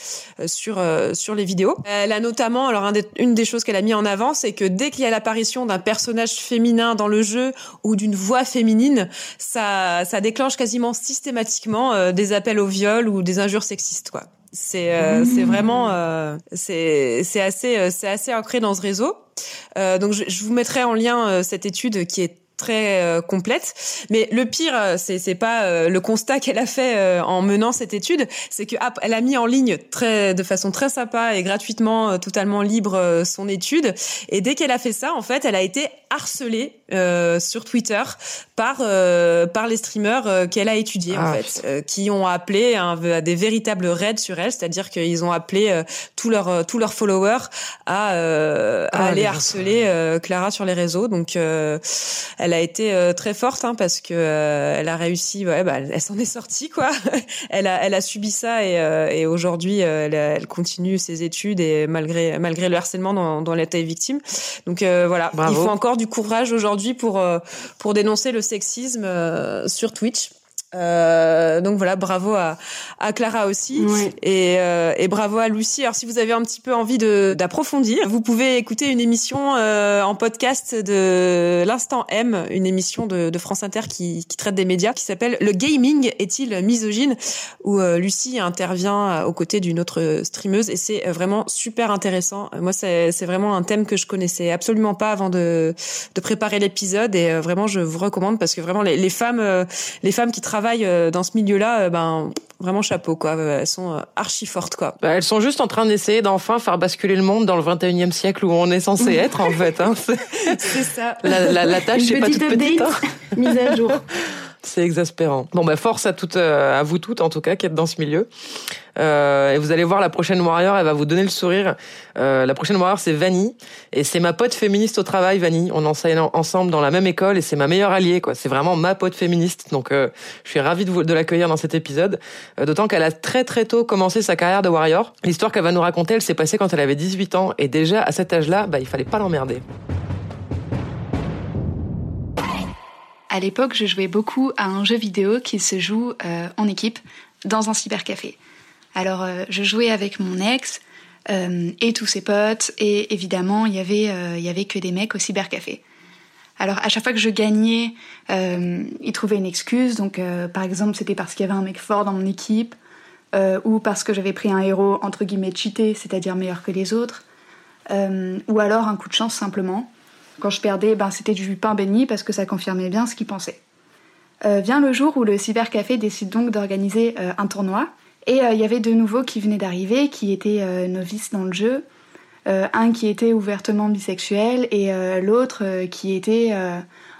sur sur les vidéos. Elle a notamment, alors une des choses qu'elle a mis en avant, c'est que dès qu'il y a l'apparition d'un personnage féminin dans le jeu ou d'une voix féminine, ça ça déclenche quasiment systématiquement des appels au viol ou des injures sexistes, quoi. C'est euh, c'est vraiment euh, c'est c'est assez euh, c'est assez ancré dans ce réseau. donc je, je, vous mettrai en lien cette étude qui est très euh, complète. Mais le pire, euh, c'est c'est pas euh, le constat qu'elle a fait en menant cette étude, c'est que elle a mis en ligne très de façon très sympa et gratuitement, totalement libre son étude. Et dès qu'elle a fait ça, en fait, elle a été harcelée sur Twitter par par les streamers qu'elle a étudiés en ah, fait, qui ont appelé à des véritables raids sur elle, c'est-à-dire qu'ils ont appelé tous leurs tous leurs followers à, à ah, aller harceler Clara sur les réseaux. Donc elle a été euh, très forte hein, parce que euh, elle a réussi. Ouais, bah, elle, s'en est sortie quoi. elle a elle a subi ça et, euh, et aujourd'hui elle, elle, continue ses études et malgré malgré le harcèlement dont, dont elle était victime. Donc voilà, il faut encore du courage aujourd'hui pour pour dénoncer le sexisme sur Twitch. Euh, donc voilà, bravo à, à Clara aussi et, euh, et, bravo à Lucie. Alors si vous avez un petit peu envie d'approfondir, vous pouvez écouter une émission euh, en podcast de l'instant M, une émission de, de France Inter qui, qui, traite des médias, qui s'appelle Le gaming est-il misogyne, où euh, Lucie intervient aux côtés d'une autre streameuse et c'est vraiment super intéressant. Moi c'est vraiment un thème que je connaissais absolument pas avant de, de préparer l'épisode et vraiment je vous recommande parce que vraiment les, les femmes les femmes qui travaillent euh, dans ce milieu-là, euh, ben vraiment chapeau quoi. Euh, elles sont archi fortes quoi. Bah, elles sont juste en train d'essayer d'enfin faire basculer le monde dans le 21e siècle où on est censé être en fait. Hein. C'est ça. La, la, tâche n'est pas toute petite. Hein. Mise à jour. C'est exaspérant. Bon, bah force à toutes, euh, à vous toutes en tout cas, qui êtes dans ce milieu. Euh, et vous allez voir la prochaine warrior, elle va vous donner le sourire. Euh, la prochaine warrior, c'est Vanny, et c'est ma pote féministe au travail, Vanny. On enseigne ensemble dans la même école, et c'est ma meilleure alliée, quoi. C'est vraiment ma pote féministe. Donc, euh, je suis ravie de, vous, de l'accueillir dans cet épisode. Euh, d'autant qu'elle a très très tôt commencé sa carrière de warrior. L'histoire qu'elle va nous raconter, elle s'est passée quand elle avait 18 ans, et déjà à cet âge-là, bah, il fallait pas l'emmerder. À l'époque, je jouais beaucoup à un jeu vidéo qui se joue euh, en équipe dans un cybercafé. Alors, euh, je jouais avec mon ex euh, et tous ses potes, et évidemment, il y avait, il y avait que des mecs au cybercafé. Alors, à chaque fois que je gagnais, ils trouvaient une excuse. Donc, par exemple, c'était parce qu'il y avait un mec fort dans mon équipe, ou parce que j'avais pris un héros entre guillemets cheaté, c'est-à-dire meilleur que les autres, ou alors un coup de chance simplement. Quand je perdais, ben, c'était du pain béni parce que ça confirmait bien ce qu'ils pensaient. Euh, vient le jour où le cybercafé décide donc d'organiser euh, un tournoi. Et euh, il y avait deux nouveaux qui venaient d'arriver, qui étaient novices dans le jeu. un qui était ouvertement bisexuel et l'autre qui était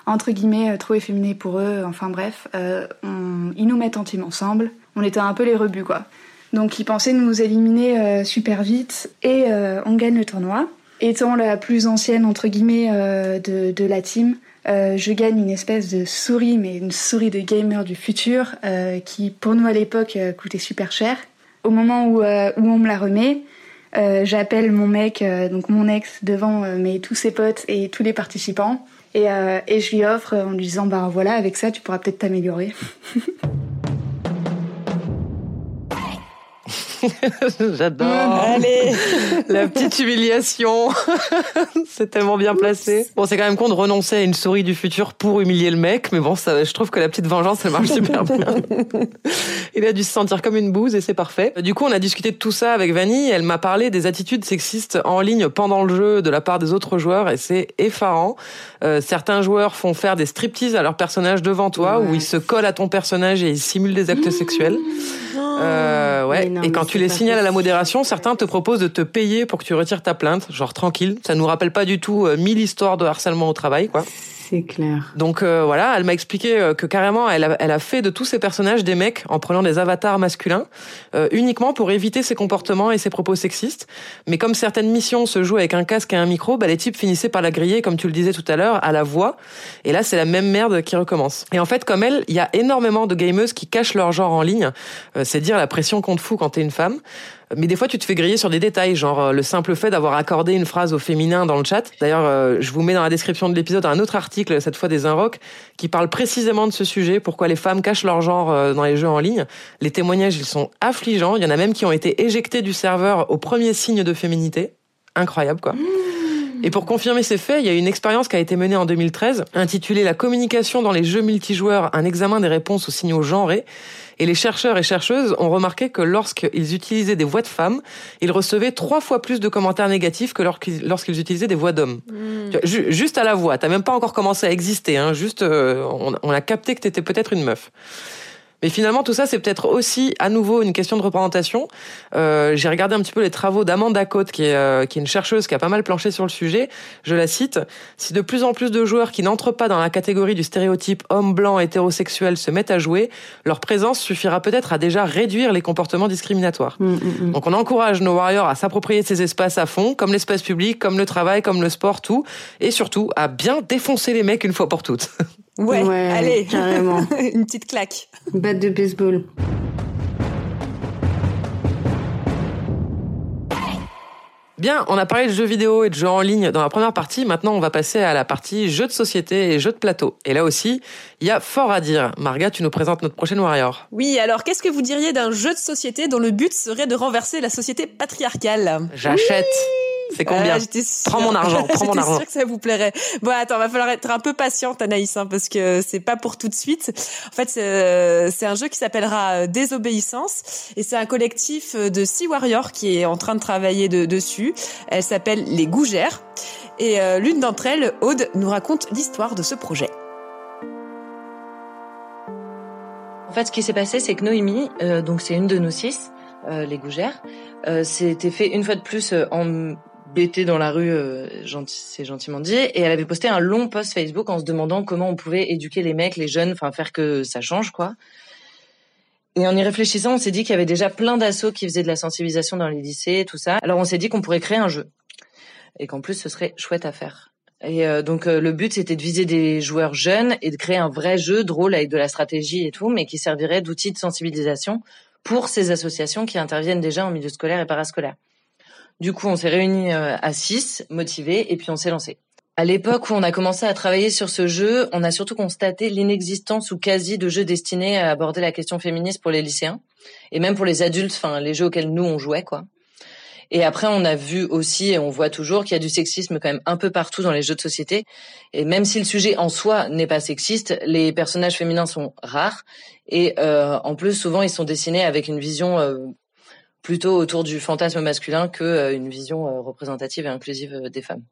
entre guillemets trop efféminé pour eux. Enfin bref, ils nous mettent en team ensemble. On était un peu les rebuts quoi. Donc ils pensaient nous éliminer super vite et on gagne le tournoi. Étant la plus ancienne, entre guillemets, euh, de, la team, euh, je gagne une espèce de souris, mais une souris de gamer du futur, euh, qui pour nous à l'époque coûtait super cher. Au moment où, où on me la remet, j'appelle mon mec, donc mon ex, devant mes, tous ses potes et tous les participants. Et, et je lui offre en lui disant, bah voilà, avec ça, tu pourras peut-être t'améliorer. J'adore. Allez, la petite humiliation. c'est tellement bien placé. Bon, c'est quand même con de renoncer à une souris du futur pour humilier le mec, mais bon, ça, je trouve que la petite vengeance, elle marche super bien. Il a dû se sentir comme une bouse et c'est parfait. Du coup, on a discuté de tout ça avec Vanny. Elle m'a parlé des attitudes sexistes en ligne pendant le jeu de la part des autres joueurs et c'est effarant. Euh, certains joueurs font faire des striptease à leur personnage devant toi où ils se collent à ton personnage et ils simulent des actes sexuels. Euh, ouais. Et quand tu tu les signales à la modération, certains te proposent de te payer pour que tu retires ta plainte, genre tranquille. Ça nous rappelle pas du tout euh, mille histoires de harcèlement au travail, quoi. C'est clair. Donc euh, voilà, elle m'a expliqué euh, que carrément, elle a, elle a fait de tous ces personnages des mecs en prenant des avatars masculins, euh, uniquement pour éviter ses comportements et ses propos sexistes. Mais comme certaines missions se jouent avec un casque et un micro, bah, les types finissaient par la griller, comme tu le disais tout à l'heure, à la voix. Et là, c'est la même merde qui recommence. Et en fait, comme elle, il y a énormément de gameuses qui cachent leur genre en ligne. c'est dire la pression qu'on te fout quand t'es une femme. Mais des fois, tu te fais griller sur des détails, genre euh, le simple fait d'avoir accordé une phrase au féminin dans le chat. D'ailleurs, euh, je vous mets dans la description de l'épisode un autre article, cette fois des Inrocks, qui parle précisément de ce sujet, pourquoi les femmes cachent leur genre euh, dans les jeux en ligne. Les témoignages, ils sont affligeants. Il y en a même qui ont été éjectés du serveur au premier signe de féminité. Incroyable, quoi. Et pour confirmer ces faits, il y a une expérience qui a été menée en 2013, intitulée La communication dans les jeux multijoueurs, un examen des réponses aux signaux genrés. Et les chercheurs et chercheuses ont remarqué que lorsqu'ils utilisaient des voix de femmes, ils recevaient trois fois plus de commentaires négatifs que lorsqu'ils utilisaient des voix d'hommes. Hmm. Juste à la voix, t'as même pas encore commencé à exister, hein, juste euh, on, on a capté que t'étais peut-être une meuf. Mais finalement, tout ça, c'est peut-être aussi à nouveau une question de représentation. Euh, J'ai regardé un petit peu les travaux d'Amanda Cote, qui est, euh, qui est une chercheuse qui a pas mal planché sur le sujet. Je la cite. Si de plus en plus de joueurs qui n'entrent pas dans la catégorie du stéréotype homme blanc hétérosexuel se mettent à jouer, leur présence suffira peut-être à déjà réduire les comportements discriminatoires. Mm, mm, mm. Donc on encourage nos warriors à s'approprier ces espaces à fond, comme l'espace public, comme le travail, comme le sport, tout, et surtout à bien défoncer les mecs une fois pour toutes. Ouais, allez, carrément. Une petite claque. Batte de baseball. Bien, on a parlé de jeux vidéo et de jeux en ligne dans la première partie. Maintenant, on va passer à la partie jeux de société et jeux de plateau. Et là aussi, il y a fort à dire. Marga, tu nous présentes notre prochaine Warrior. Oui, alors qu'est-ce que vous diriez d'un jeu de société dont le but serait de renverser la société patriarcale? J'achète. C'est combien euh, Prends mon argent, prends mon argent. sûr que ça vous plairait. Bon, attends, va falloir être un peu patiente, Anaïs, hein, parce que c'est pas pour tout de suite. En fait, c'est euh, un jeu qui s'appellera euh, Désobéissance, et c'est un collectif de six warriors qui est en train de travailler de, dessus. Elle s'appelle les Gougères, et l'une d'entre elles, Aude, nous raconte l'histoire de ce projet. En fait, ce qui s'est passé, c'est que Noémie, donc c'est une de nos six, les Gougères, c'était fait une fois de plus en bêté dans la rue, euh, c'est gentiment dit, et elle avait posté un long post Facebook en se demandant comment on pouvait éduquer les mecs, les jeunes, enfin faire que ça change, quoi. Et en y réfléchissant, on s'est dit qu'il y avait déjà plein d'assauts qui faisaient de la sensibilisation dans les lycées, tout ça. Alors on s'est dit qu'on pourrait créer un jeu, et qu'en plus ce serait chouette à faire. Et euh, donc euh, le but c'était de viser des joueurs jeunes et de créer un vrai jeu drôle avec de la stratégie et tout, mais qui servirait d'outil de sensibilisation pour ces associations qui interviennent déjà en milieu scolaire et parascolaire. Du coup, on s'est réunis euh, à 6, motivés, et puis on s'est lancé. À l'époque où on a commencé à travailler sur ce jeu, on a surtout constaté l'inexistence ou quasi de jeux destinés à aborder la question féministe pour les lycéens et même pour les adultes, enfin les jeux auxquels nous on jouait quoi. Et après, on a vu aussi et on voit toujours qu'il y a du sexisme quand même un peu partout dans les jeux de société. Et même si le sujet en soi n'est pas sexiste, les personnages féminins sont rares et euh, en plus souvent ils sont dessinés avec une vision euh, plutôt autour du fantasme masculin que euh, une vision euh, représentative et inclusive euh, des femmes.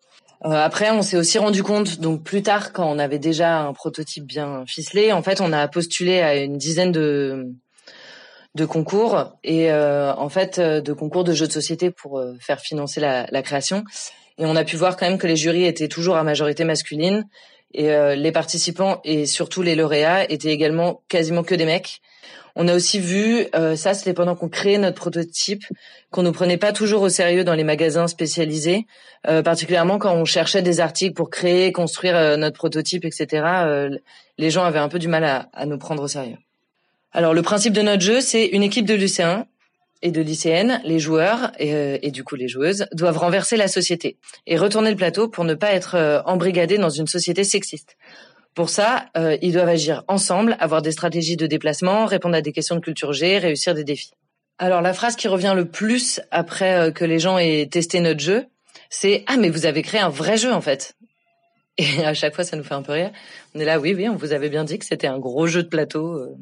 après, on s'est aussi rendu compte, donc plus tard, quand on avait déjà un prototype bien ficelé, en fait, on a postulé à une dizaine de de concours et en fait de concours de jeux de société pour faire financer la, la, création. Et on a pu voir quand même que les jurys étaient toujours à majorité masculine et les participants et surtout les lauréats étaient également quasiment que des mecs. On a aussi vu, euh, ça c'était pendant qu'on créait notre prototype, qu'on nous prenait pas toujours au sérieux dans les magasins spécialisés, euh, particulièrement quand on cherchait des articles pour créer, construire euh, notre prototype, etc. les gens avaient un peu du mal à, nous prendre au sérieux. Alors le principe de notre jeu, c'est une équipe de lycéens et de lycéennes, les joueurs et, et, du coup les joueuses doivent renverser la société et retourner le plateau pour ne pas être embrigadés dans une société sexiste. Pour ça, euh, ils doivent agir ensemble, avoir des stratégies de déplacement, répondre à des questions de culture G, réussir des défis. Alors la phrase qui revient le plus après euh, que les gens aient testé notre jeu, c'est ah mais vous avez créé un vrai jeu en fait. Et à chaque fois ça nous fait un peu rire. On est là oui oui on vous avait bien dit que c'était un gros jeu de plateau. Euh.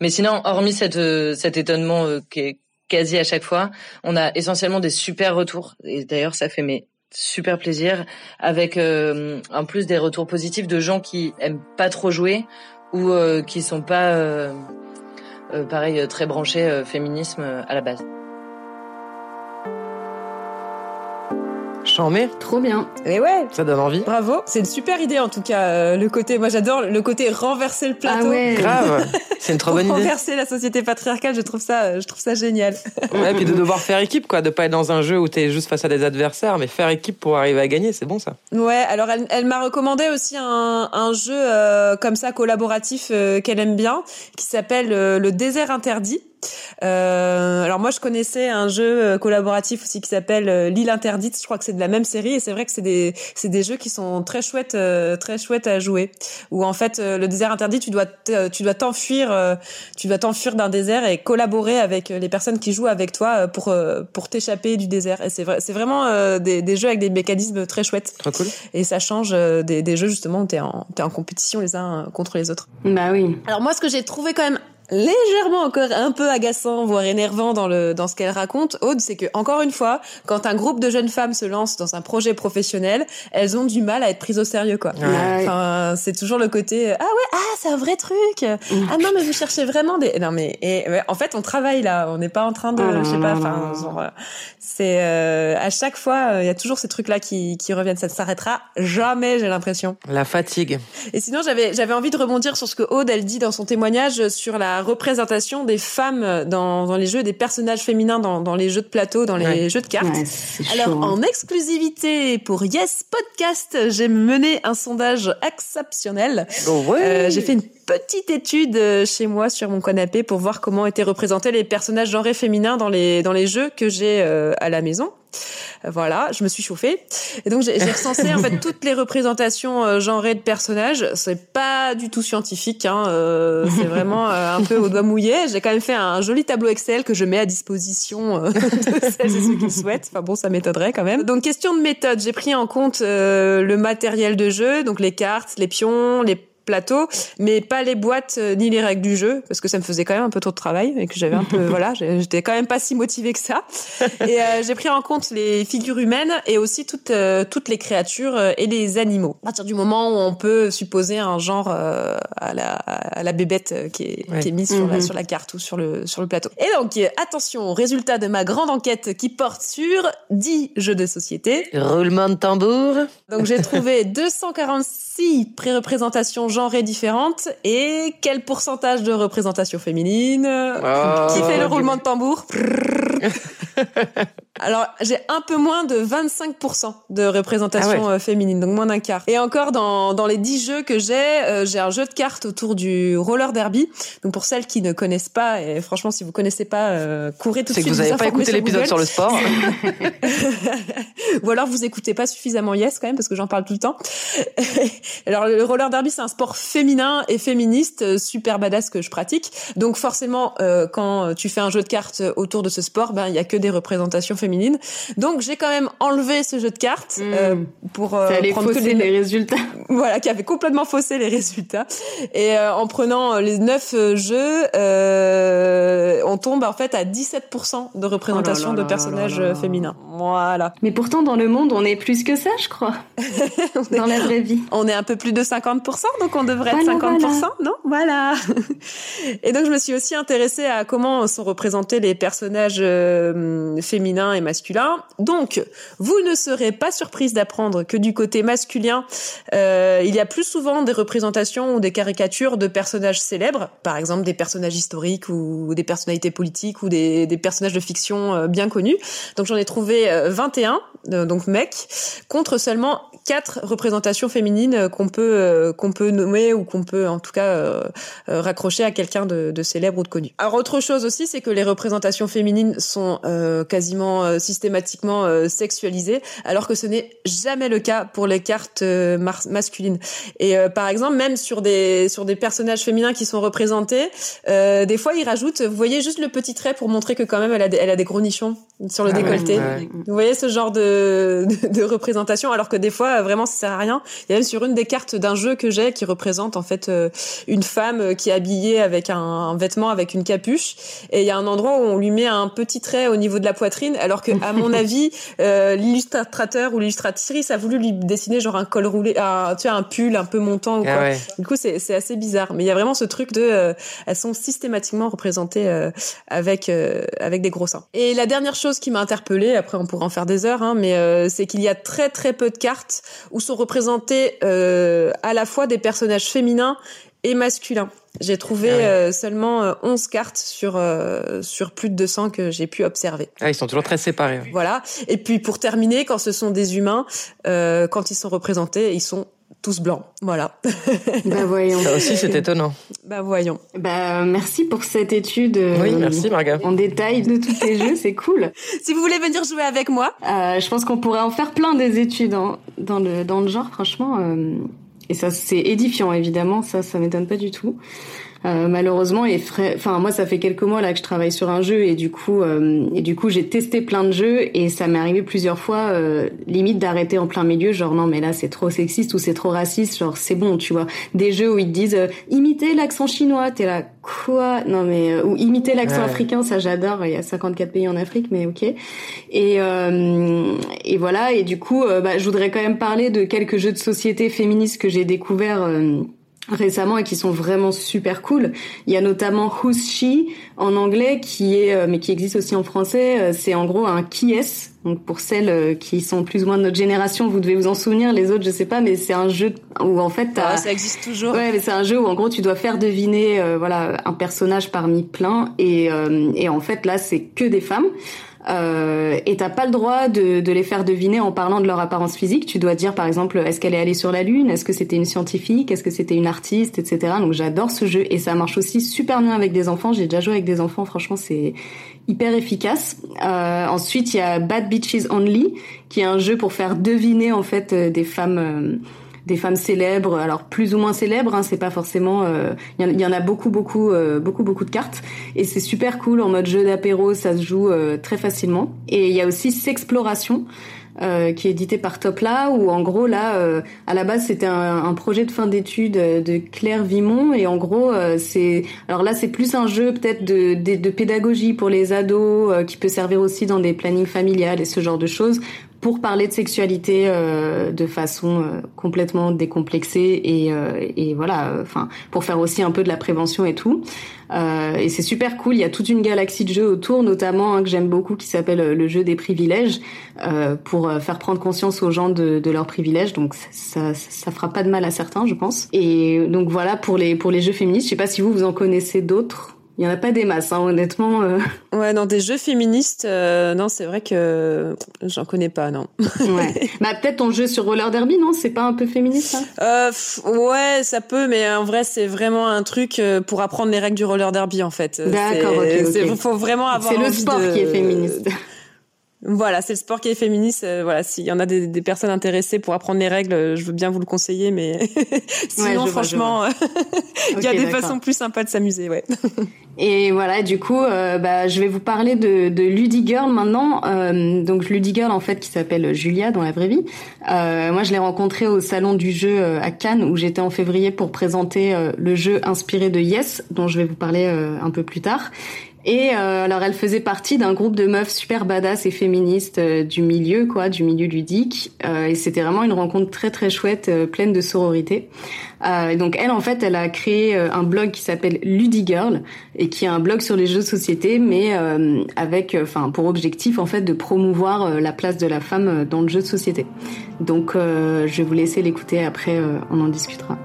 Mais sinon hormis cet étonnement qui est quasi à chaque fois, on a essentiellement des super retours. Et d'ailleurs ça fait mes super plaisir avec euh, en plus des retours positifs de gens qui aiment pas trop jouer ou euh, qui sont pas euh, pareil très branchés féminisme à la base. J'en mets. Trop bien. Et ouais. Ça donne envie. Bravo. C'est une super idée en tout cas. euh, le côté, moi j'adore le côté renverser le plateau. Ah ouais. Grave. C'est une trop bonne idée. renverser la société patriarcale, je trouve ça, euh, je trouve ça génial. Ouais, puis de devoir faire équipe, quoi. De pas être dans un jeu où t'es juste face à des adversaires, mais faire équipe pour arriver à gagner, c'est bon ça. Ouais, alors elle, elle m'a recommandé aussi un, un jeu euh, comme ça collaboratif euh, qu'elle aime bien, qui s'appelle euh, Le désert interdit. Euh, alors moi je connaissais un jeu euh, collaboratif aussi qui s'appelle euh, L'île interdite. Je crois que c'est de la même série et c'est vrai que c'est des c'est des jeux qui sont très chouettes euh, très chouettes à jouer. Où en fait le désert interdit tu dois tu dois t'enfuir euh, tu dois t'enfuir d'un désert et collaborer avec les personnes qui jouent avec toi pour pour t'échapper du désert. Et c'est vrai c'est vraiment des, des jeux avec des mécanismes très chouettes. Trop cool. Et ça change des, des jeux justement où t'es en t'es en compétition les uns contre les autres. Bah oui. Alors moi, ce que j'ai trouvé quand même légèrement encore un peu agaçant, voire énervant dans le dans ce qu'elle raconte, Aude, c'est que encore une fois, quand un groupe de jeunes femmes se lance dans un projet professionnel, elles ont du mal à être prises au sérieux, quoi. Ouais. Enfin, c'est toujours le côté ah ouais, ah c'est un vrai truc. Ah non mais vous cherchez vraiment des non mais et ouais, en fait on travaille là, on n'est pas en train de Ah je sais pas, enfin genre, euh, c'est euh, à chaque fois euh, il y a toujours ces trucs là qui qui reviennent, ça ne s'arrêtera jamais, j'ai l'impression. La fatigue. Et sinon, j'avais j'avais envie de rebondir sur ce que Aude elle dit dans son témoignage sur la représentation des femmes dans, dans les jeux et des personnages féminins dans, dans les jeux de plateau, dans les Ouais. jeux de cartes. Ouais, Alors, chaud, hein. en exclusivité pour Yes Podcast, j'ai mené un sondage exceptionnel. Oh ouais. Euh, j'ai fait une petite étude euh, chez moi sur mon canapé pour voir comment étaient représentés les personnages genrés féminins dans les dans les jeux que j'ai euh, à la maison. Euh, Voilà, je me suis chauffée et donc j'ai j'ai recensé en fait toutes les représentations euh, genrées de personnages. C'est pas du tout scientifique, hein, euh, c'est vraiment euh, un peu au doigt mouillé. J'ai quand même fait un joli tableau Excel que je mets à disposition euh, de celles et ceux qui le souhaitent. Enfin bon, ça m'étonnerait quand même. Donc question de méthode, j'ai pris en compte euh, le matériel de jeu, donc les cartes, les pions, les plateaux, mais pas les boîtes euh, ni les règles du jeu parce que ça me faisait quand même un peu trop de travail et que j'avais un peu voilà, j'étais quand même pas si motivée que ça. Et euh, j'ai pris en compte les figures humaines et aussi toutes euh, toutes les créatures et les animaux. À partir du moment où on peut supposer un genre euh, à la à la bébête qui est Ouais. qui est mise sur la Mhm. sur la carte ou sur le sur le plateau. Et donc attention au résultat de ma grande enquête qui porte sur 10 jeux de société. Roulement de tambour. Donc j'ai trouvé 246 pré-représentations genrées différentes et quel pourcentage de représentation féminine Oh, Qui fait le roulement de tambour Alors j'ai un peu moins de 25% de représentation Ah ouais. euh, féminine, donc moins d'un quart. Et encore dans, dans les 10 jeux que j'ai, euh, j'ai un jeu de cartes autour du roller derby. Donc pour celles qui ne connaissent pas, et franchement si vous connaissez pas, euh, courez tout de C'est que suite. vous n'avez pas écouté l'épisode sur le sport. Ou alors vous écoutez pas suffisamment Yes quand même parce que j'en parle tout le temps. alors le roller derby c'est un sport féminin et féministe euh, super badass que je pratique. Donc forcément euh, quand tu fais un jeu de cartes autour de ce sport, ben il y a que des représentations féminines. Donc j'ai quand même enlevé ce jeu de cartes euh, pour euh, prendre que les les résultats. voilà, qui avait complètement faussé les résultats. Et euh, en prenant les neuf euh, jeux, euh, on tombe en fait à 17% de représentation Oh là là de personnages là féminins. Voilà. Mais pourtant, dans le monde, on est plus que ça, je crois. dans la vraie vie. On est un peu plus de 50%, donc on devrait Voilà, être 50%, voilà. non? Voilà. et donc je me suis aussi intéressée à comment sont représentés les personnages euh, féminins et masculins. Donc, vous ne serez pas surprise d'apprendre que du côté masculin, euh, il y a plus souvent des représentations ou des caricatures de personnages célèbres, par exemple des personnages historiques ou des personnalités politiques ou des, des personnages de fiction euh, bien connus. Donc j'en ai trouvé euh, 21, euh, donc mecs, contre seulement quatre représentations féminines qu'on peut qu'on peut nommer ou qu'on peut en tout cas euh, euh, raccrocher à quelqu'un de, de célèbre ou de connu. Alors autre chose aussi, c'est que les représentations féminines sont euh, quasiment euh, systématiquement euh, sexualisées, alors que ce n'est jamais le cas pour les cartes euh, mar- masculines. Et euh, par exemple, même sur des sur des personnages féminins qui sont représentés, euh, des fois ils rajoutent, vous voyez juste le petit trait pour montrer que quand même elle a des, elle a des gros nichons sur le Ah décolleté. ouais. Vous voyez ce genre de, de, de représentation, alors que des fois, vraiment, ça sert à rien. Il y a même sur une des cartes d'un jeu que j'ai qui représente en fait euh, une femme euh, qui est habillée avec un, un vêtement avec une capuche, et il y a un endroit où on lui met un petit trait au niveau de la poitrine, alors que à mon avis, euh, l'illustrateur ou l'illustratrice a voulu lui dessiner genre un col roulé, un, tu vois, un pull un peu montant ou quoi. Ah ouais. Du coup, c'est c'est assez bizarre, mais il y a vraiment ce truc de, euh, elles sont systématiquement représentées euh, avec avec des gros seins. Et la dernière chose qui m'a interpellée. Après, on pourrait en faire des heures, hein, mais c'est qu'il y a très très peu de cartes où sont représentés euh, à la fois des personnages féminins et masculins. J'ai trouvé euh, seulement euh, 11 cartes sur euh, sur plus de 200 que j'ai pu observer. Ah, ils sont toujours très séparés. ouais. Voilà. Et puis pour terminer, quand ce sont des humains, euh, quand ils sont représentés, ils sont tous blancs. Voilà. Bah voyons. Ça aussi, c'est étonnant. bah voyons. Bah merci pour cette étude euh, Oui, merci, Marga. en détail de tous tes jeux, c'est cool. Si vous voulez venir jouer avec moi, Euh, je pense qu'on pourrait en faire plein des études hein, dans le dans le genre, franchement. Et ça, c'est édifiant, évidemment. Ça, ça m'étonne pas du tout. Euh, malheureusement, et fra- enfin moi, ça fait quelques mois là que je travaille sur un jeu et du coup, euh, et du coup, j'ai testé plein de jeux et ça m'est arrivé plusieurs fois, euh, limite d'arrêter en plein milieu, genre non mais là c'est trop sexiste ou c'est trop raciste, genre c'est bon, tu vois. Des jeux où ils te disent euh, imitez l'accent chinois, t'es là quoi? Non mais euh, ou imiter l'accent Ouais. africain, ça j'adore. Il y a 54 pays en Afrique, mais ok. Et euh, et voilà. Et du coup, bah, je voudrais quand même parler de quelques jeux de société féministes que j'ai découverts. Récemment et qui sont vraiment super cool. Il y a notamment Who's She en anglais qui est euh, mais qui existe aussi en français, Euh, c'est en gros un qui est donc pour celles euh, qui sont plus ou moins de notre génération, vous devez vous en souvenir, les autres je sais pas mais c'est un jeu où en fait Ah, ça existe toujours. Ouais, mais c'est un jeu où en gros tu dois faire deviner euh, voilà un personnage parmi plein et euh, et en fait là c'est que des femmes. Euh, et t'as pas le droit de, les faire deviner en parlant de leur apparence physique. Tu dois dire par exemple est-ce qu'elle est allée sur la lune, est-ce que c'était une scientifique, est-ce que c'était une artiste, etc. Donc j'adore ce jeu et ça marche aussi super bien avec des enfants. J'ai déjà joué avec des enfants, franchement c'est hyper efficace. Euh, ensuite il y a Bad Bitches Only qui est un jeu pour faire deviner en fait euh, des femmes. Euh, des femmes célèbres, alors plus ou moins célèbres, hein, c'est pas forcément. euh, Il y, en- il y en a beaucoup, beaucoup, euh, beaucoup, beaucoup de cartes, et c'est super cool en mode jeu d'apéro, ça se joue euh, très facilement. Et il y a aussi Sexploration. euh, qui est édité par Topla où en gros là euh, à la base c'était un, un projet de fin d'études euh, de Claire Vimon et en gros euh, c'est alors là c'est plus un jeu peut-être de, de, de pédagogie pour les ados euh, qui peut servir aussi dans des plannings familiales et ce genre de choses pour parler de sexualité euh, de façon euh, complètement décomplexée et, euh, et voilà, euh, enfin pour faire aussi un peu de la prévention et tout. Euh, et c'est super cool. Il y a toute une galaxie de jeux autour, notamment un que j'aime beaucoup qui s'appelle euh, le jeu des privilèges, pour faire prendre conscience aux gens de, de leurs privilèges. Donc ça, ça, ça fera pas de mal à certains, je pense. Et donc voilà pour les pour les jeux féministes. Je sais pas si vous vous en connaissez d'autres. Il y en a pas des masses, hein, honnêtement. euh. Ouais, dans des jeux féministes, euh, non, c'est vrai que j'en connais pas, non. Ouais. bah peut-être ton jeu sur roller derby, non? C'est pas un peu féministe ça? Euh, ouais, ça peut, mais en vrai, c'est vraiment un truc euh, pour apprendre les règles du roller derby, en fait. D'accord, C'est- ok, Faut vraiment avoir. C'est le sport de- qui est féministe. Voilà, c'est le sport qui est féministe. euh, voilà, s'il y en a des, des personnes intéressées pour apprendre les règles, euh, je veux bien vous le conseiller, mais sinon, franchement, il y a des façons plus sympas de s'amuser, ouais. Et voilà, du coup, euh, bah, je vais vous parler de, de Ludy Girl maintenant. Euh, donc Ludy Girl, en fait, qui s'appelle Julia dans la vraie vie. Euh, moi, je l'ai rencontrée au salon du jeu euh, à Cannes, où j'étais en février pour présenter euh, le jeu inspiré de Yes, dont je vais vous parler euh, un peu plus tard. Et euh, alors, elle faisait partie d'un groupe de meufs super badass et féministes euh, du milieu, quoi, du milieu ludique. Euh, et c'était vraiment une rencontre très très chouette, euh, pleine de sororité. Euh, donc elle, en fait, elle a créé un blog qui s'appelle Ludy Girl et qui est un blog sur les jeux de société, mais avec, enfin, pour objectif en fait de promouvoir la place de la femme dans le jeu de société. Donc, je vais vous laisser l'écouter. Après, on en discutera.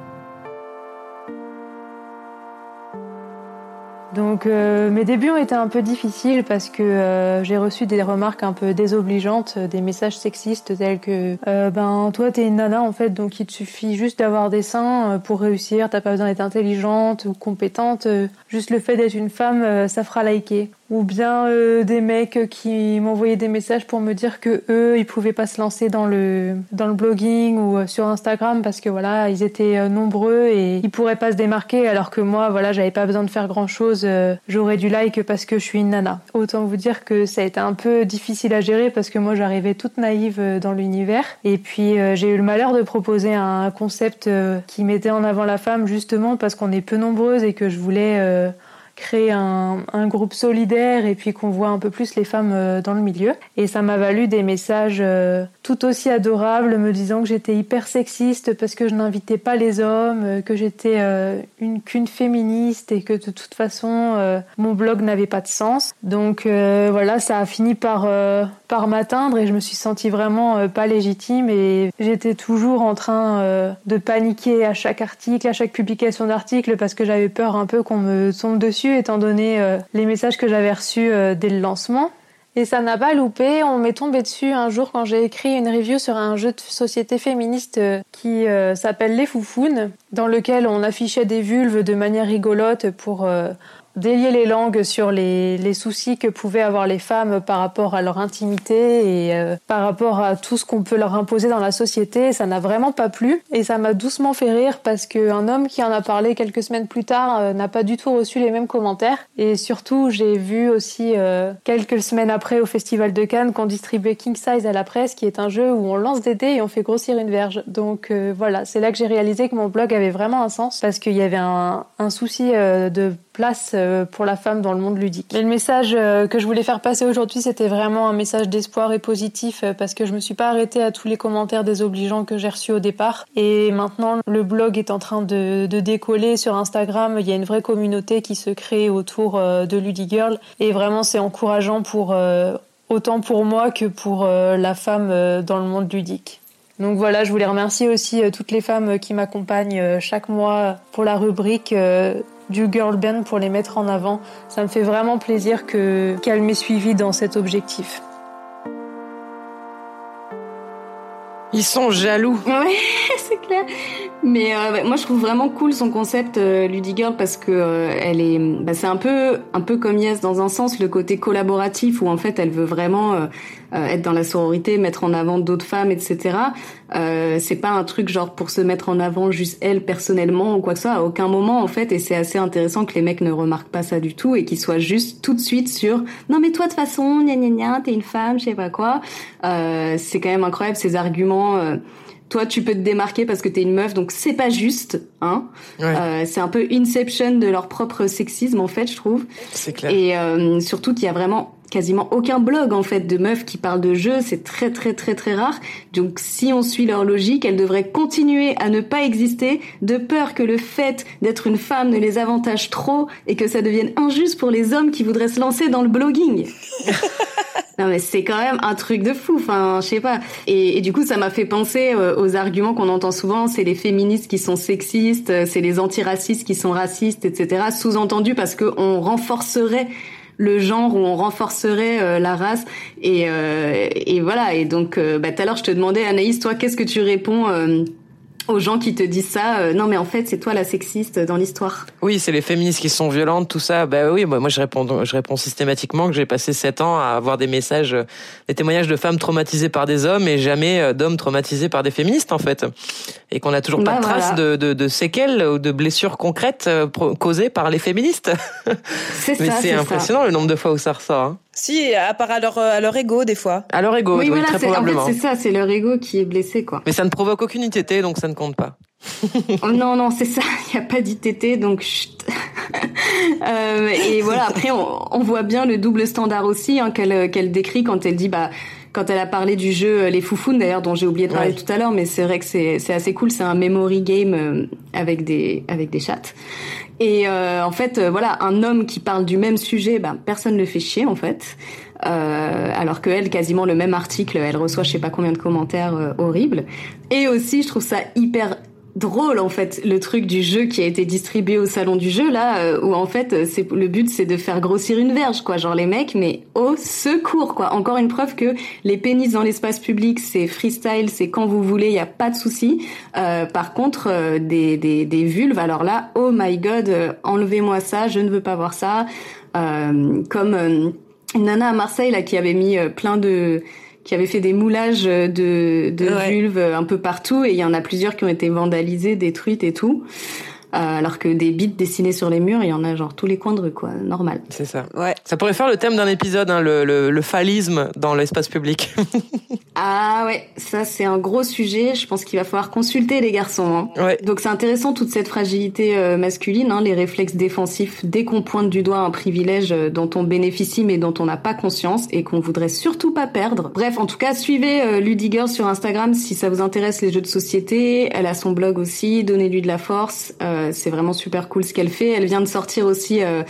Donc euh, mes débuts ont été un peu difficiles parce que euh, j'ai reçu des remarques un peu désobligeantes, euh, des messages sexistes tels que ben toi t'es une nana en fait donc il te suffit juste d'avoir des seins pour réussir, t'as pas besoin d'être intelligente ou compétente, juste le fait d'être une femme ça fera liker. Ou bien des mecs qui m'envoyaient des messages pour me dire que eux ils pouvaient pas se lancer dans le dans le blogging ou sur Instagram parce que voilà ils étaient nombreux et ils pourraient pas se démarquer alors que moi voilà j'avais pas besoin de faire grand chose j'aurais du like parce que je suis une nana. Autant vous dire que ça a été un peu difficile à gérer parce que moi j'arrivais toute naïve euh, dans l'univers. Et puis euh, j'ai eu le malheur de proposer un concept euh, qui mettait en avant la femme justement parce qu'on est peu nombreuses et que je voulais euh, créer un, un, groupe solidaire et puis qu'on voit un peu plus les femmes euh, dans le milieu. Et ça m'a valu des messages euh, tout aussi adorable, me disant que j'étais hyper sexiste parce que je n'invitais pas les hommes, que j'étais une qu'une féministe et que de toute façon mon blog n'avait pas de sens. Donc voilà, ça a fini par par m'atteindre et je me suis sentie vraiment pas légitime et j'étais toujours en train de paniquer à chaque article, à chaque publication d'article parce que j'avais peur un peu qu'on me tombe dessus étant donné les messages que j'avais reçus dès le lancement. Et ça n'a pas loupé. On m'est tombé dessus un jour quand j'ai écrit une review sur un jeu de société féministe euh, qui euh, s'appelle Les Foufounes, dans lequel on affichait des vulves de manière rigolote pour euh, délier les langues sur les, les, soucis que pouvaient avoir les femmes par rapport à leur intimité et euh, par rapport à tout ce qu'on peut leur imposer dans la société. Ça n'a vraiment pas plu et ça m'a doucement fait rire parce qu'un homme qui en a parlé quelques semaines plus tard euh, n'a pas du tout reçu les mêmes commentaires. Et surtout, j'ai vu aussi euh, quelques semaines après au Festival de Cannes qu'on distribuait King Size à la presse, qui est un jeu où on lance des dés et on fait grossir une verge. Donc voilà, c'est là que j'ai réalisé que mon blog avait vraiment un sens parce qu'il y avait un, un souci de place euh, pour la femme dans le monde ludique. Mais le message euh, que je voulais faire passer aujourd'hui, c'était vraiment un message d'espoir et positif euh, parce que je me suis pas arrêtée à tous les commentaires désobligeants que j'ai reçus au départ. Et maintenant, le blog est en train de, de décoller sur Instagram. Il y a une vraie communauté qui se crée autour de Ludigirl et vraiment c'est encourageant pour autant pour moi que pour la femme dans le monde ludique. Donc voilà, je voulais remercier aussi toutes les femmes qui m'accompagnent chaque mois pour la rubrique du girl band pour les mettre en avant. Ça me fait vraiment plaisir que qu'elle m'ait suivi dans cet objectif. Ils sont jaloux. Ouais, c'est clair. Mais euh, moi, je trouve vraiment cool son concept euh, Girl parce que euh, elle est, bah, c'est un peu, un peu comme Yes dans un sens, le côté collaboratif où en fait, elle veut vraiment euh, euh, être dans la sororité, mettre en avant d'autres femmes, etc. Euh, c'est pas un truc genre pour se mettre en avant juste elle personnellement ou quoi que ce soit. À aucun moment en fait, et c'est assez intéressant que les mecs ne remarquent pas ça du tout et qu'ils soient juste tout de suite sur non mais toi de toute façon, gna gna gna, t'es une femme, je sais pas quoi. c'est quand même incroyable ces arguments toi tu peux te démarquer parce que t'es une meuf donc c'est pas juste hein. Euh, c'est un peu inception de leur propre sexisme en fait je trouve. C'est clair. Et euh, surtout qu'il y a vraiment quasiment aucun blog en fait de meufs qui parlent de jeux, c'est très très très très rare. Donc si on suit leur logique, elles devraient continuer à ne pas exister de peur que le fait d'être une femme ne les avantage trop et que ça devienne injuste pour les hommes qui voudraient se lancer dans le blogging. Non mais c'est quand même un truc de fou, enfin je sais pas. Et, du coup ça m'a fait penser euh, aux arguments qu'on entend souvent, c'est les féministes qui sont sexistes, euh, c'est les antiracistes qui sont racistes, etc. Sous-entendu parce que on renforcerait le genre où on renforcerait euh, la race. Et, et voilà. Et donc bah tout à l'heure je te demandais Anaïs toi qu'est-ce que tu réponds aux gens qui te disent ça, euh, non mais en fait c'est toi la sexiste dans l'histoire. Oui, c'est les féministes qui sont violentes, tout ça. Bah oui, moi, moi je réponds, je réponds systématiquement que j'ai passé sept ans à avoir des messages, des témoignages de femmes traumatisées par des hommes et jamais euh, d'hommes traumatisés par des féministes en fait, et qu'on n'a toujours pas bah, de traces de, de, de, séquelles ou de blessures concrètes euh, causées par les féministes. C'est ça. Mais c'est impressionnant le nombre de fois où ça ressort. Hein. Si, à part à leur, à leur ego, des fois. À leur ego, oui, oui très probablement. En fait, c'est ça, c'est leur ego qui est blessé, quoi. Mais ça ne provoque aucune ITT, donc ça ne compte pas. oh, non, non, c'est ça, il n'y a pas d'ITT, donc chut. euh, et voilà, après, on, on, voit bien le double standard aussi hein, qu'elle qu'elle décrit quand elle dit, bah, quand elle a parlé du jeu Les Foufounes d'ailleurs dont j'ai oublié de parler tout à l'heure mais c'est vrai que c'est c'est assez cool c'est un memory game euh, avec des avec des chats et euh, en fait, euh, voilà, un homme qui parle du même sujet, ben personne ne fait chier en fait. Euh, alors que elle, quasiment le même article, elle reçoit je sais pas combien de commentaires euh, horribles. Et aussi, je trouve ça hyper drôle en fait le truc du jeu qui a été distribué au salon du jeu là euh, où en fait euh, c'est le but c'est de faire grossir une verge quoi. Genre les mecs mais au secours quoi. Encore une preuve que les pénis dans l'espace public c'est freestyle c'est quand vous voulez il y a pas de souci. Euh, par contre euh, des, des, des vulves alors là oh my god enlevez-moi ça je ne veux pas voir ça. Comme une nana à Marseille là qui avait mis plein de qui avait fait des moulages de, de vulves un peu partout et il y en a plusieurs qui ont été vandalisées, détruites et tout. Euh, alors que des bits dessinés sur les murs, il y en a genre tous les coins de rue, quoi, normal. C'est ça. Ouais. Ça pourrait faire le thème d'un épisode, hein, le, le, le, phallisme dans l'espace public. Ah ouais, ça c'est un gros sujet. Je pense qu'il va falloir consulter les garçons. Hein. Ouais. Donc c'est intéressant toute cette fragilité euh, masculine, hein, les réflexes défensifs dès qu'on pointe du doigt un privilège euh, dont on bénéficie mais dont on n'a pas conscience et qu'on voudrait surtout pas perdre. Bref, en tout cas, suivez euh, Ludiger sur Instagram si ça vous intéresse les jeux de société. Elle a son blog aussi, donnez-lui de la force. Euh, c'est vraiment super cool ce qu'elle fait. Elle vient de sortir aussi euh,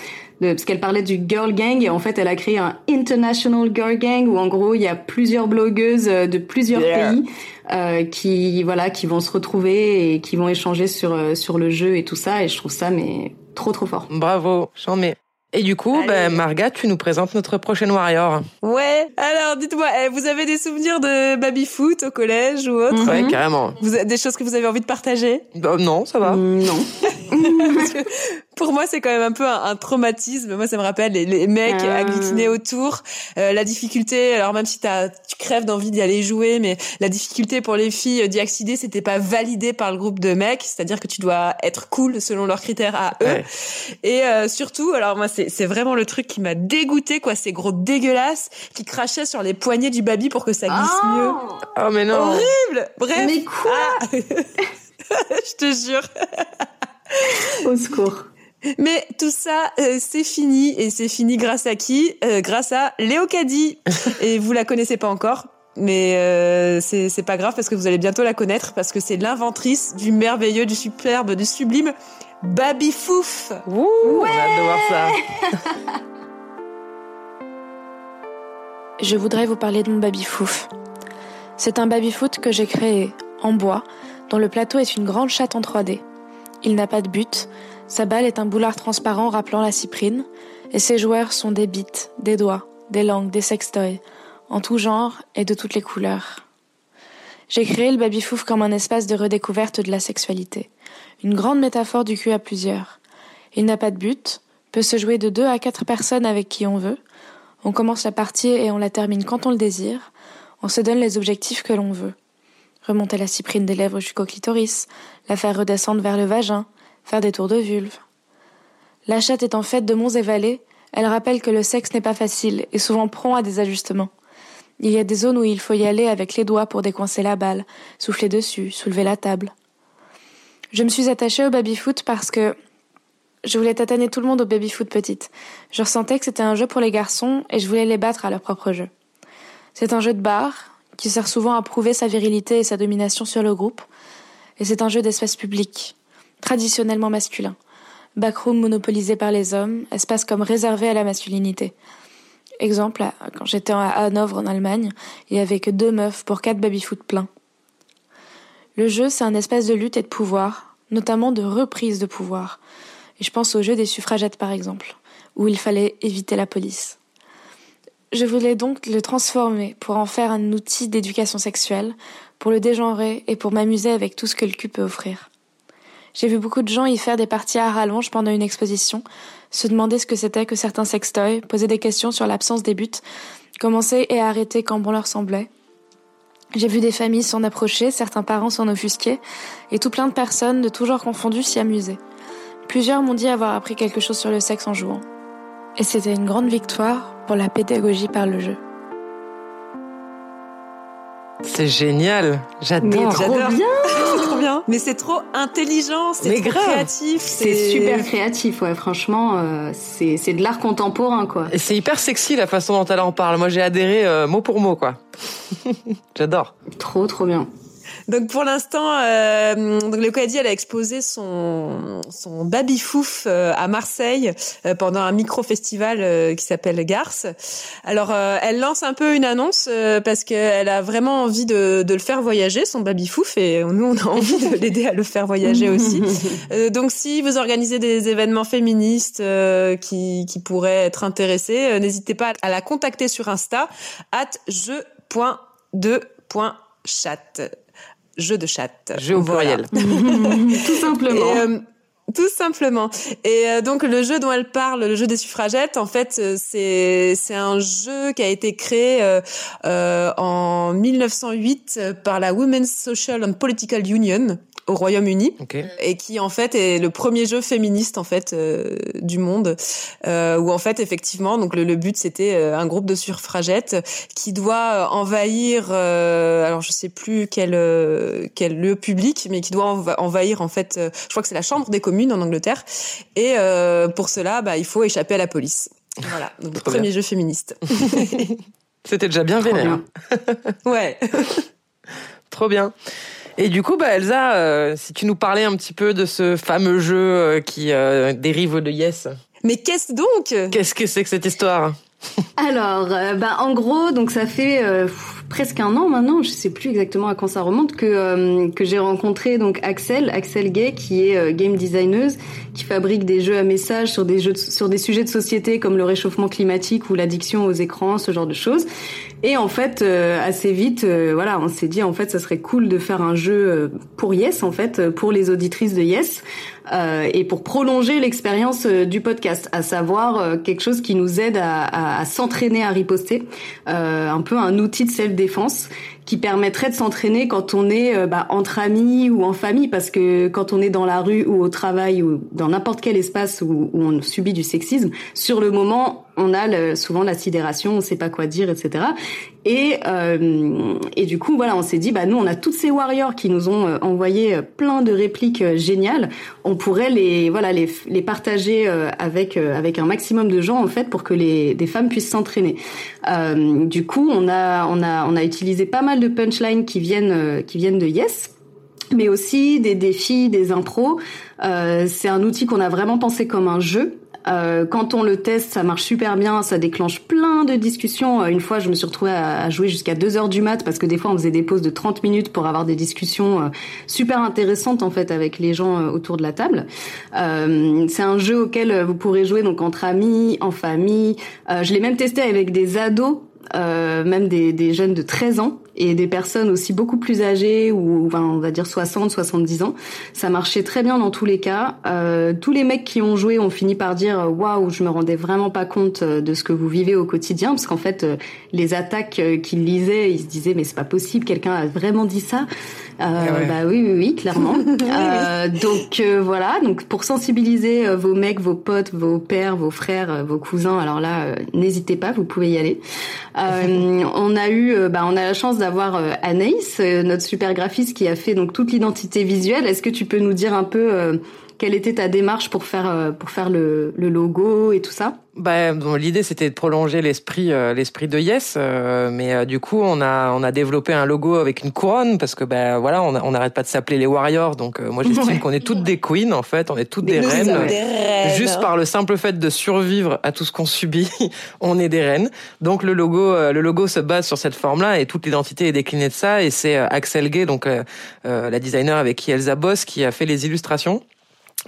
parce qu'elle parlait du girl gang et en fait elle a créé un international girl gang où en gros il y a plusieurs blogueuses euh, de plusieurs Yeah. pays euh, qui voilà qui vont se retrouver et qui vont échanger sur euh, sur le jeu et tout ça et je trouve ça mais trop trop fort. Bravo, j'en mets. Et du coup, ben, Marga, tu nous présentes notre prochaine warrior. Ouais. Alors, dites-moi, eh, vous avez des souvenirs de baby foot au collège ou autre? Ouais, carrément. Vous avez des choses que vous avez envie de partager? Bah, non, ça va. non. Parce que pour moi, c'est quand même un peu un, un traumatisme. Moi, ça me rappelle les, les mecs Ah. agglutinés autour, euh, la difficulté. Alors même si t'as, tu crèves d'envie d'y aller jouer, mais la difficulté pour les filles d'y accéder, c'était pas validé par le groupe de mecs. C'est-à-dire que tu dois être cool selon leurs critères à eux. Ouais. Et euh, surtout, alors moi, c'est, c'est vraiment le truc qui m'a dégoûté, quoi. Ces gros dégueulasses qui crachaient sur les poignets du baby pour que ça glisse mieux. Oh, mais non. Horrible. Bref. Mais quoi Ah. Je te jure. Au secours. Mais tout ça, euh, c'est fini. Et c'est fini grâce à qui? Euh, Grâce à Léo Caddy. et vous la connaissez pas encore. Mais euh, c'est c'est pas grave parce que vous allez bientôt la connaître parce que c'est l'inventrice du merveilleux, du superbe, du sublime Baby Fouf. Ouh, on a hâte de voir ça. Je voudrais vous parler de mon baby-fouf. C'est un baby-foot que j'ai créé en bois, dont le plateau est une grande chatte en 3D. Il n'a pas de but, sa balle est un boulard transparent rappelant la cyprine, et ses joueurs sont des bites, des doigts, des langues, des sextoys, en tout genre et de toutes les couleurs. J'ai créé le baby-fouf comme un espace de redécouverte de la sexualité, une grande métaphore du cul à plusieurs. Il n'a pas de but, peut se jouer de deux à quatre personnes avec qui on veut, on commence la partie et on la termine quand on le désire. On se donne les objectifs que l'on veut. Remonter la cyprine des lèvres jusqu'au clitoris, la faire redescendre vers le vagin, faire des tours de vulve. La chatte étant faite de monts et vallées, elle rappelle que le sexe n'est pas facile et souvent prompt à des ajustements. Il y a des zones où il faut y aller avec les doigts pour décoincer la balle, souffler dessus, soulever la table. Je me suis attachée au baby-foot parce que je voulais tataner tout le monde au baby-foot petite. Je ressentais que c'était un jeu pour les garçons et je voulais les battre à leur propre jeu. C'est un jeu de bar qui sert souvent à prouver sa virilité et sa domination sur le groupe. Et c'est un jeu d'espace public, traditionnellement masculin. Backroom monopolisé par les hommes, espace comme réservé à la masculinité. Exemple, quand j'étais à Hanovre en Allemagne, il y avait que deux meufs pour quatre baby-foot pleins. Le jeu, c'est un espace de lutte et de pouvoir, notamment de reprise de pouvoir. Et je pense au jeu des suffragettes par exemple, où il fallait éviter la police. Je voulais donc le transformer pour en faire un outil d'éducation sexuelle, pour le dégenrer et pour m'amuser avec tout ce que le cul peut offrir. J'ai vu beaucoup de gens y faire des parties à rallonge pendant une exposition, se demander ce que c'était que certains sextoys, poser des questions sur l'absence des buts, commencer et arrêter quand bon leur semblait. J'ai vu des familles s'en approcher, certains parents s'en offusquer, et tout plein de personnes, de tout genre confondus, s'y amuser. Plusieurs m'ont dit avoir appris quelque chose sur le sexe en jouant. Et c'était une grande victoire pour la pédagogie par le jeu. C'est génial. J'adore. J'adore. C'est trop bien. Mais c'est trop intelligent, c'est Mais trop grave. créatif. C'est super créatif, ouais. Franchement, euh, c'est c'est de l'art contemporain, quoi. Et c'est hyper sexy la façon dont elle en parle. Moi, j'ai adhéré euh, mot pour mot, quoi. J'adore. Trop, trop bien. Donc pour l'instant, euh, donc le Coadi, elle a exposé son son baby fouf euh, à Marseille euh, pendant un micro festival euh, qui s'appelle Garce. Alors euh, elle lance un peu une annonce euh, parce qu'elle a vraiment envie de, de le faire voyager son baby fouf et nous on a envie de l'aider à le faire voyager aussi. Euh, donc si vous organisez des événements féministes euh, qui qui pourraient être intéressés, euh, n'hésitez pas à la contacter sur Insta at jeu.de.chat jeu de chat. Jeu au Voilà. pluriel. Tout simplement. Et, euh, tout simplement. Et euh, donc le jeu dont elle parle, le jeu des suffragettes, en fait, euh, c'est c'est un jeu qui a été créé euh, euh, en 1908 par la Women's Social and Political Union au Royaume-Uni et qui en fait est le premier jeu féministe en fait euh, du monde euh, où en fait effectivement donc le, but c'était euh, un groupe de suffragettes qui doit envahir alors je sais plus quel quel lieu public mais qui doit envahir en fait je crois que c'est la chambre des communes en Angleterre. Et pour cela bah il faut échapper à la police. Voilà. Donc le premier jeu féministe. C'était déjà bien vénère. Ouais. Trop bien et du coup, bah Elsa, euh, si tu nous parlais un petit peu de ce fameux jeu euh, qui euh, dérive de Yes. Mais qu'est-ce donc? Qu'est-ce que c'est que cette histoire? Alors, bah en gros, donc ça fait presque un an maintenant, je sais plus exactement à quand ça remonte, que que j'ai rencontré donc Axel, Axel Gay, qui est game designeuse, qui fabrique des jeux à messages sur des jeux sur des sujets de société comme le réchauffement climatique ou l'addiction aux écrans, ce genre de choses. Et en fait, euh, assez vite, euh, voilà, on s'est dit en fait, ça serait cool de faire un jeu euh, pour Yes, en fait, pour les auditrices de Yes, et pour prolonger l'expérience du podcast, à savoir quelque chose qui nous aide à, à s'entraîner à riposter, un peu un outil de self-défense qui permettrait de s'entraîner quand on est euh, bah, entre amis ou en famille, parce que quand on est dans la rue ou au travail ou dans n'importe quel espace où, où, on subit du sexisme, sur le moment, on a le, souvent la sidération, on sait pas quoi dire, etc. Et, euh, et du coup, voilà, on s'est dit, bah nous, on a toutes ces warriors qui nous ont euh, envoyé euh, plein de répliques géniales. On pourrait les, voilà, les, les partager avec avec un maximum de gens en fait pour que les des femmes puissent s'entraîner. du coup, on a on a on a utilisé pas mal de punchlines qui viennent qui viennent de Yes mais aussi des défis, des impros. Euh, c'est un outil qu'on a vraiment pensé comme un jeu. Euh, quand on le teste, ça marche super bien, ça déclenche plein de discussions. Euh, une fois, je me suis retrouvée à, jouer jusqu'à 2 heures du mat parce que des fois, on faisait des pauses de 30 minutes pour avoir des discussions euh, super intéressantes en fait avec les gens autour de la table. c'est un jeu auquel vous pourrez jouer donc entre amis, en famille. je l'ai même testé avec des ados euh, même des, des, jeunes de 13 ans et des personnes aussi beaucoup plus âgées ou on va dire 60, 70 ans. Ça marchait très bien dans tous les cas. Euh, tous les mecs qui ont joué ont fini par dire waouh, je me rendais vraiment pas compte euh, de ce que vous vivez au quotidien parce qu'en fait euh, les attaques qu'ils lisaient, ils se disaient mais c'est pas possible, quelqu'un a vraiment dit ça. Euh, eh Bah oui, oui, oui, clairement. euh, donc euh, voilà, donc pour sensibiliser euh, vos mecs, vos potes, vos pères, vos frères, vos cousins, alors là, n'hésitez pas, vous pouvez y aller. on a eu, bah, on a la chance d'avoir Anaïs, notre super graphiste, qui a fait donc toute l'identité visuelle. Est-ce que tu peux nous dire un peu quelle était ta démarche pour faire pour faire le, le logo et tout ça? Bah, bon, l'idée c'était de prolonger l'esprit euh, l'esprit de Yes, euh, mais euh, du coup on a on a développé un logo avec une couronne parce que ben voilà on n'arrête pas de s'appeler les Warriors donc moi j'estime qu'on est toutes des queens en fait. On est toutes des, reines, juste par le simple fait de survivre à tout ce qu'on subit on est des reines. Donc le logo le logo se base sur cette forme là et toute l'identité est déclinée de ça. Et c'est Axel Gay donc la designer avec qui Elsa bosse qui a fait les illustrations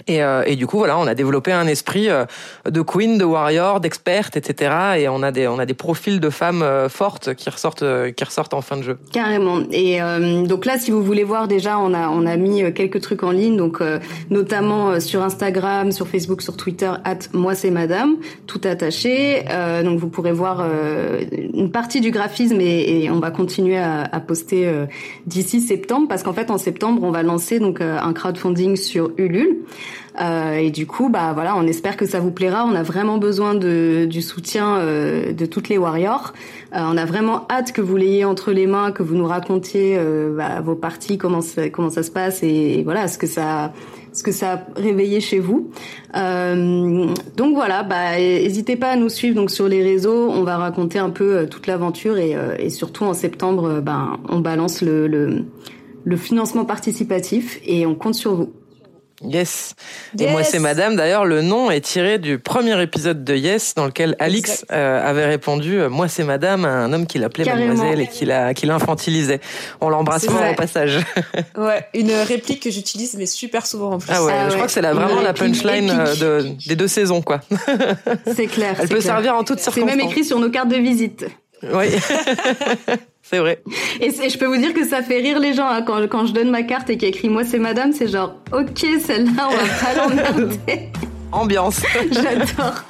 et, euh, et, du coup, voilà, on a développé un esprit euh, de queen, de warrior, d'experte, etc. Et on a des on a des profils de femmes euh, fortes qui ressortent qui ressortent en fin de jeu. Carrément. Et donc là, si vous voulez voir, déjà, on a on a mis quelques trucs en ligne, donc notamment sur Instagram, sur Facebook, sur Twitter, at moi c'est Madame, tout attaché. donc vous pourrez voir une partie du graphisme et, et on va continuer à, à poster d'ici septembre, parce qu'en fait en septembre, on va lancer donc un crowdfunding sur Ulule. Euh, et du coup, bah voilà, on espère que ça vous plaira. On a vraiment besoin de, du soutien euh, de toutes les warriors. Euh, on a vraiment hâte que vous l'ayez entre les mains, que vous nous racontiez bah, vos parties, comment ça, comment ça se passe et, voilà ce que ça ce que ça a réveillé chez vous. donc voilà, bah n'hésitez pas à nous suivre donc sur les réseaux. On va raconter un peu toute l'aventure et, et, surtout en septembre, ben on balance le, le le financement participatif et on compte sur vous. Yes. Et moi c'est Madame. D'ailleurs, le nom est tiré du premier épisode de Yes dans lequel Alix euh, avait répondu euh, Moi c'est Madame à un homme qui l'appelait Mademoiselle et qui l'a qui l'infantilisait. On l'embrasse fort au passage. ouais, une réplique que j'utilise mais super souvent en plus. Ah ouais, ah je crois que c'est vraiment la punchline euh, de, des deux saisons quoi. C'est clair. Elle peut servir en toutes circonstances. C'est même écrit sur nos cartes de visite. Oui. C'est vrai. Et, je peux vous dire que ça fait rire les gens hein, quand, quand je donne ma carte et qu'il écrit moi c'est madame, c'est genre ok celle-là on va pas l'emmerder. Ambiance. J'adore.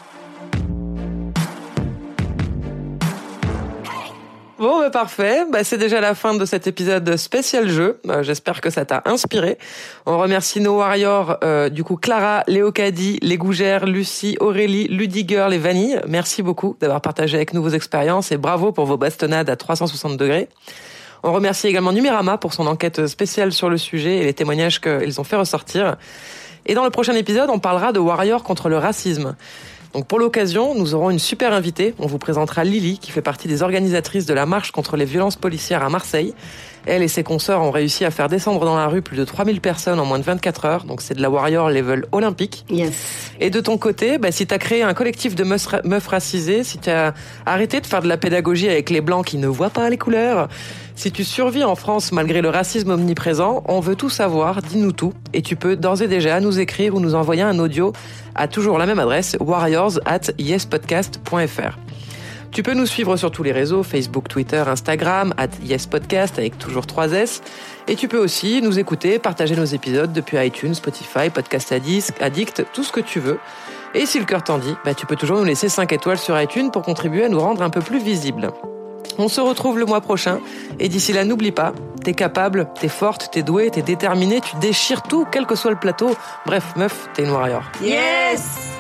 Bon bah, parfait. Bah, c'est déjà la fin de cet épisode spécial jeu. Euh, J'espère que ça t'a inspiré. On remercie nos warriors, euh, du coup, Clara, Léocadie, les Gougères, Lucie, Aurélie, Ludigirl et Vanille. Merci beaucoup d'avoir partagé avec nous vos expériences et bravo pour vos bastonnades à 360 degrés. On remercie également Numérama pour son enquête spéciale sur le sujet et les témoignages qu'ils ont fait ressortir. Et dans le prochain épisode, on parlera de Warriors contre le racisme. Donc pour l'occasion, nous aurons une super invitée. On vous présentera Lily, qui fait partie des organisatrices de la marche contre les violences policières à Marseille. Elle et ses consoeurs ont réussi à faire descendre dans la rue plus de 3000 personnes en moins de 24 heures. Donc c'est de la warrior level olympique. Yes. Et de ton côté, bah, si tu as créé un collectif de meufs, meufs racisées, si tu as arrêté de faire de la pédagogie avec les blancs qui ne voient pas les couleurs, si tu survis en France malgré le racisme omniprésent, on veut tout savoir, dis-nous tout. Et tu peux d'ores et déjà nous écrire ou nous envoyer un audio à toujours la même adresse, warriors at yespodcast.fr. Tu peux nous suivre sur tous les réseaux, Facebook, Twitter, Instagram, at yespodcast avec toujours 3 S. Et tu peux aussi nous écouter, partager nos épisodes depuis iTunes, Spotify, Podcast Addict, tout ce que tu veux. Et si le cœur t'en dit, bah, tu peux toujours nous laisser 5 étoiles sur iTunes pour contribuer à nous rendre un peu plus visibles. On se retrouve le mois prochain. Et d'ici là, n'oublie pas, t'es capable, t'es forte, t'es douée, t'es déterminée, tu déchires tout, quel que soit le plateau. Bref, meuf, t'es une warrior. Yes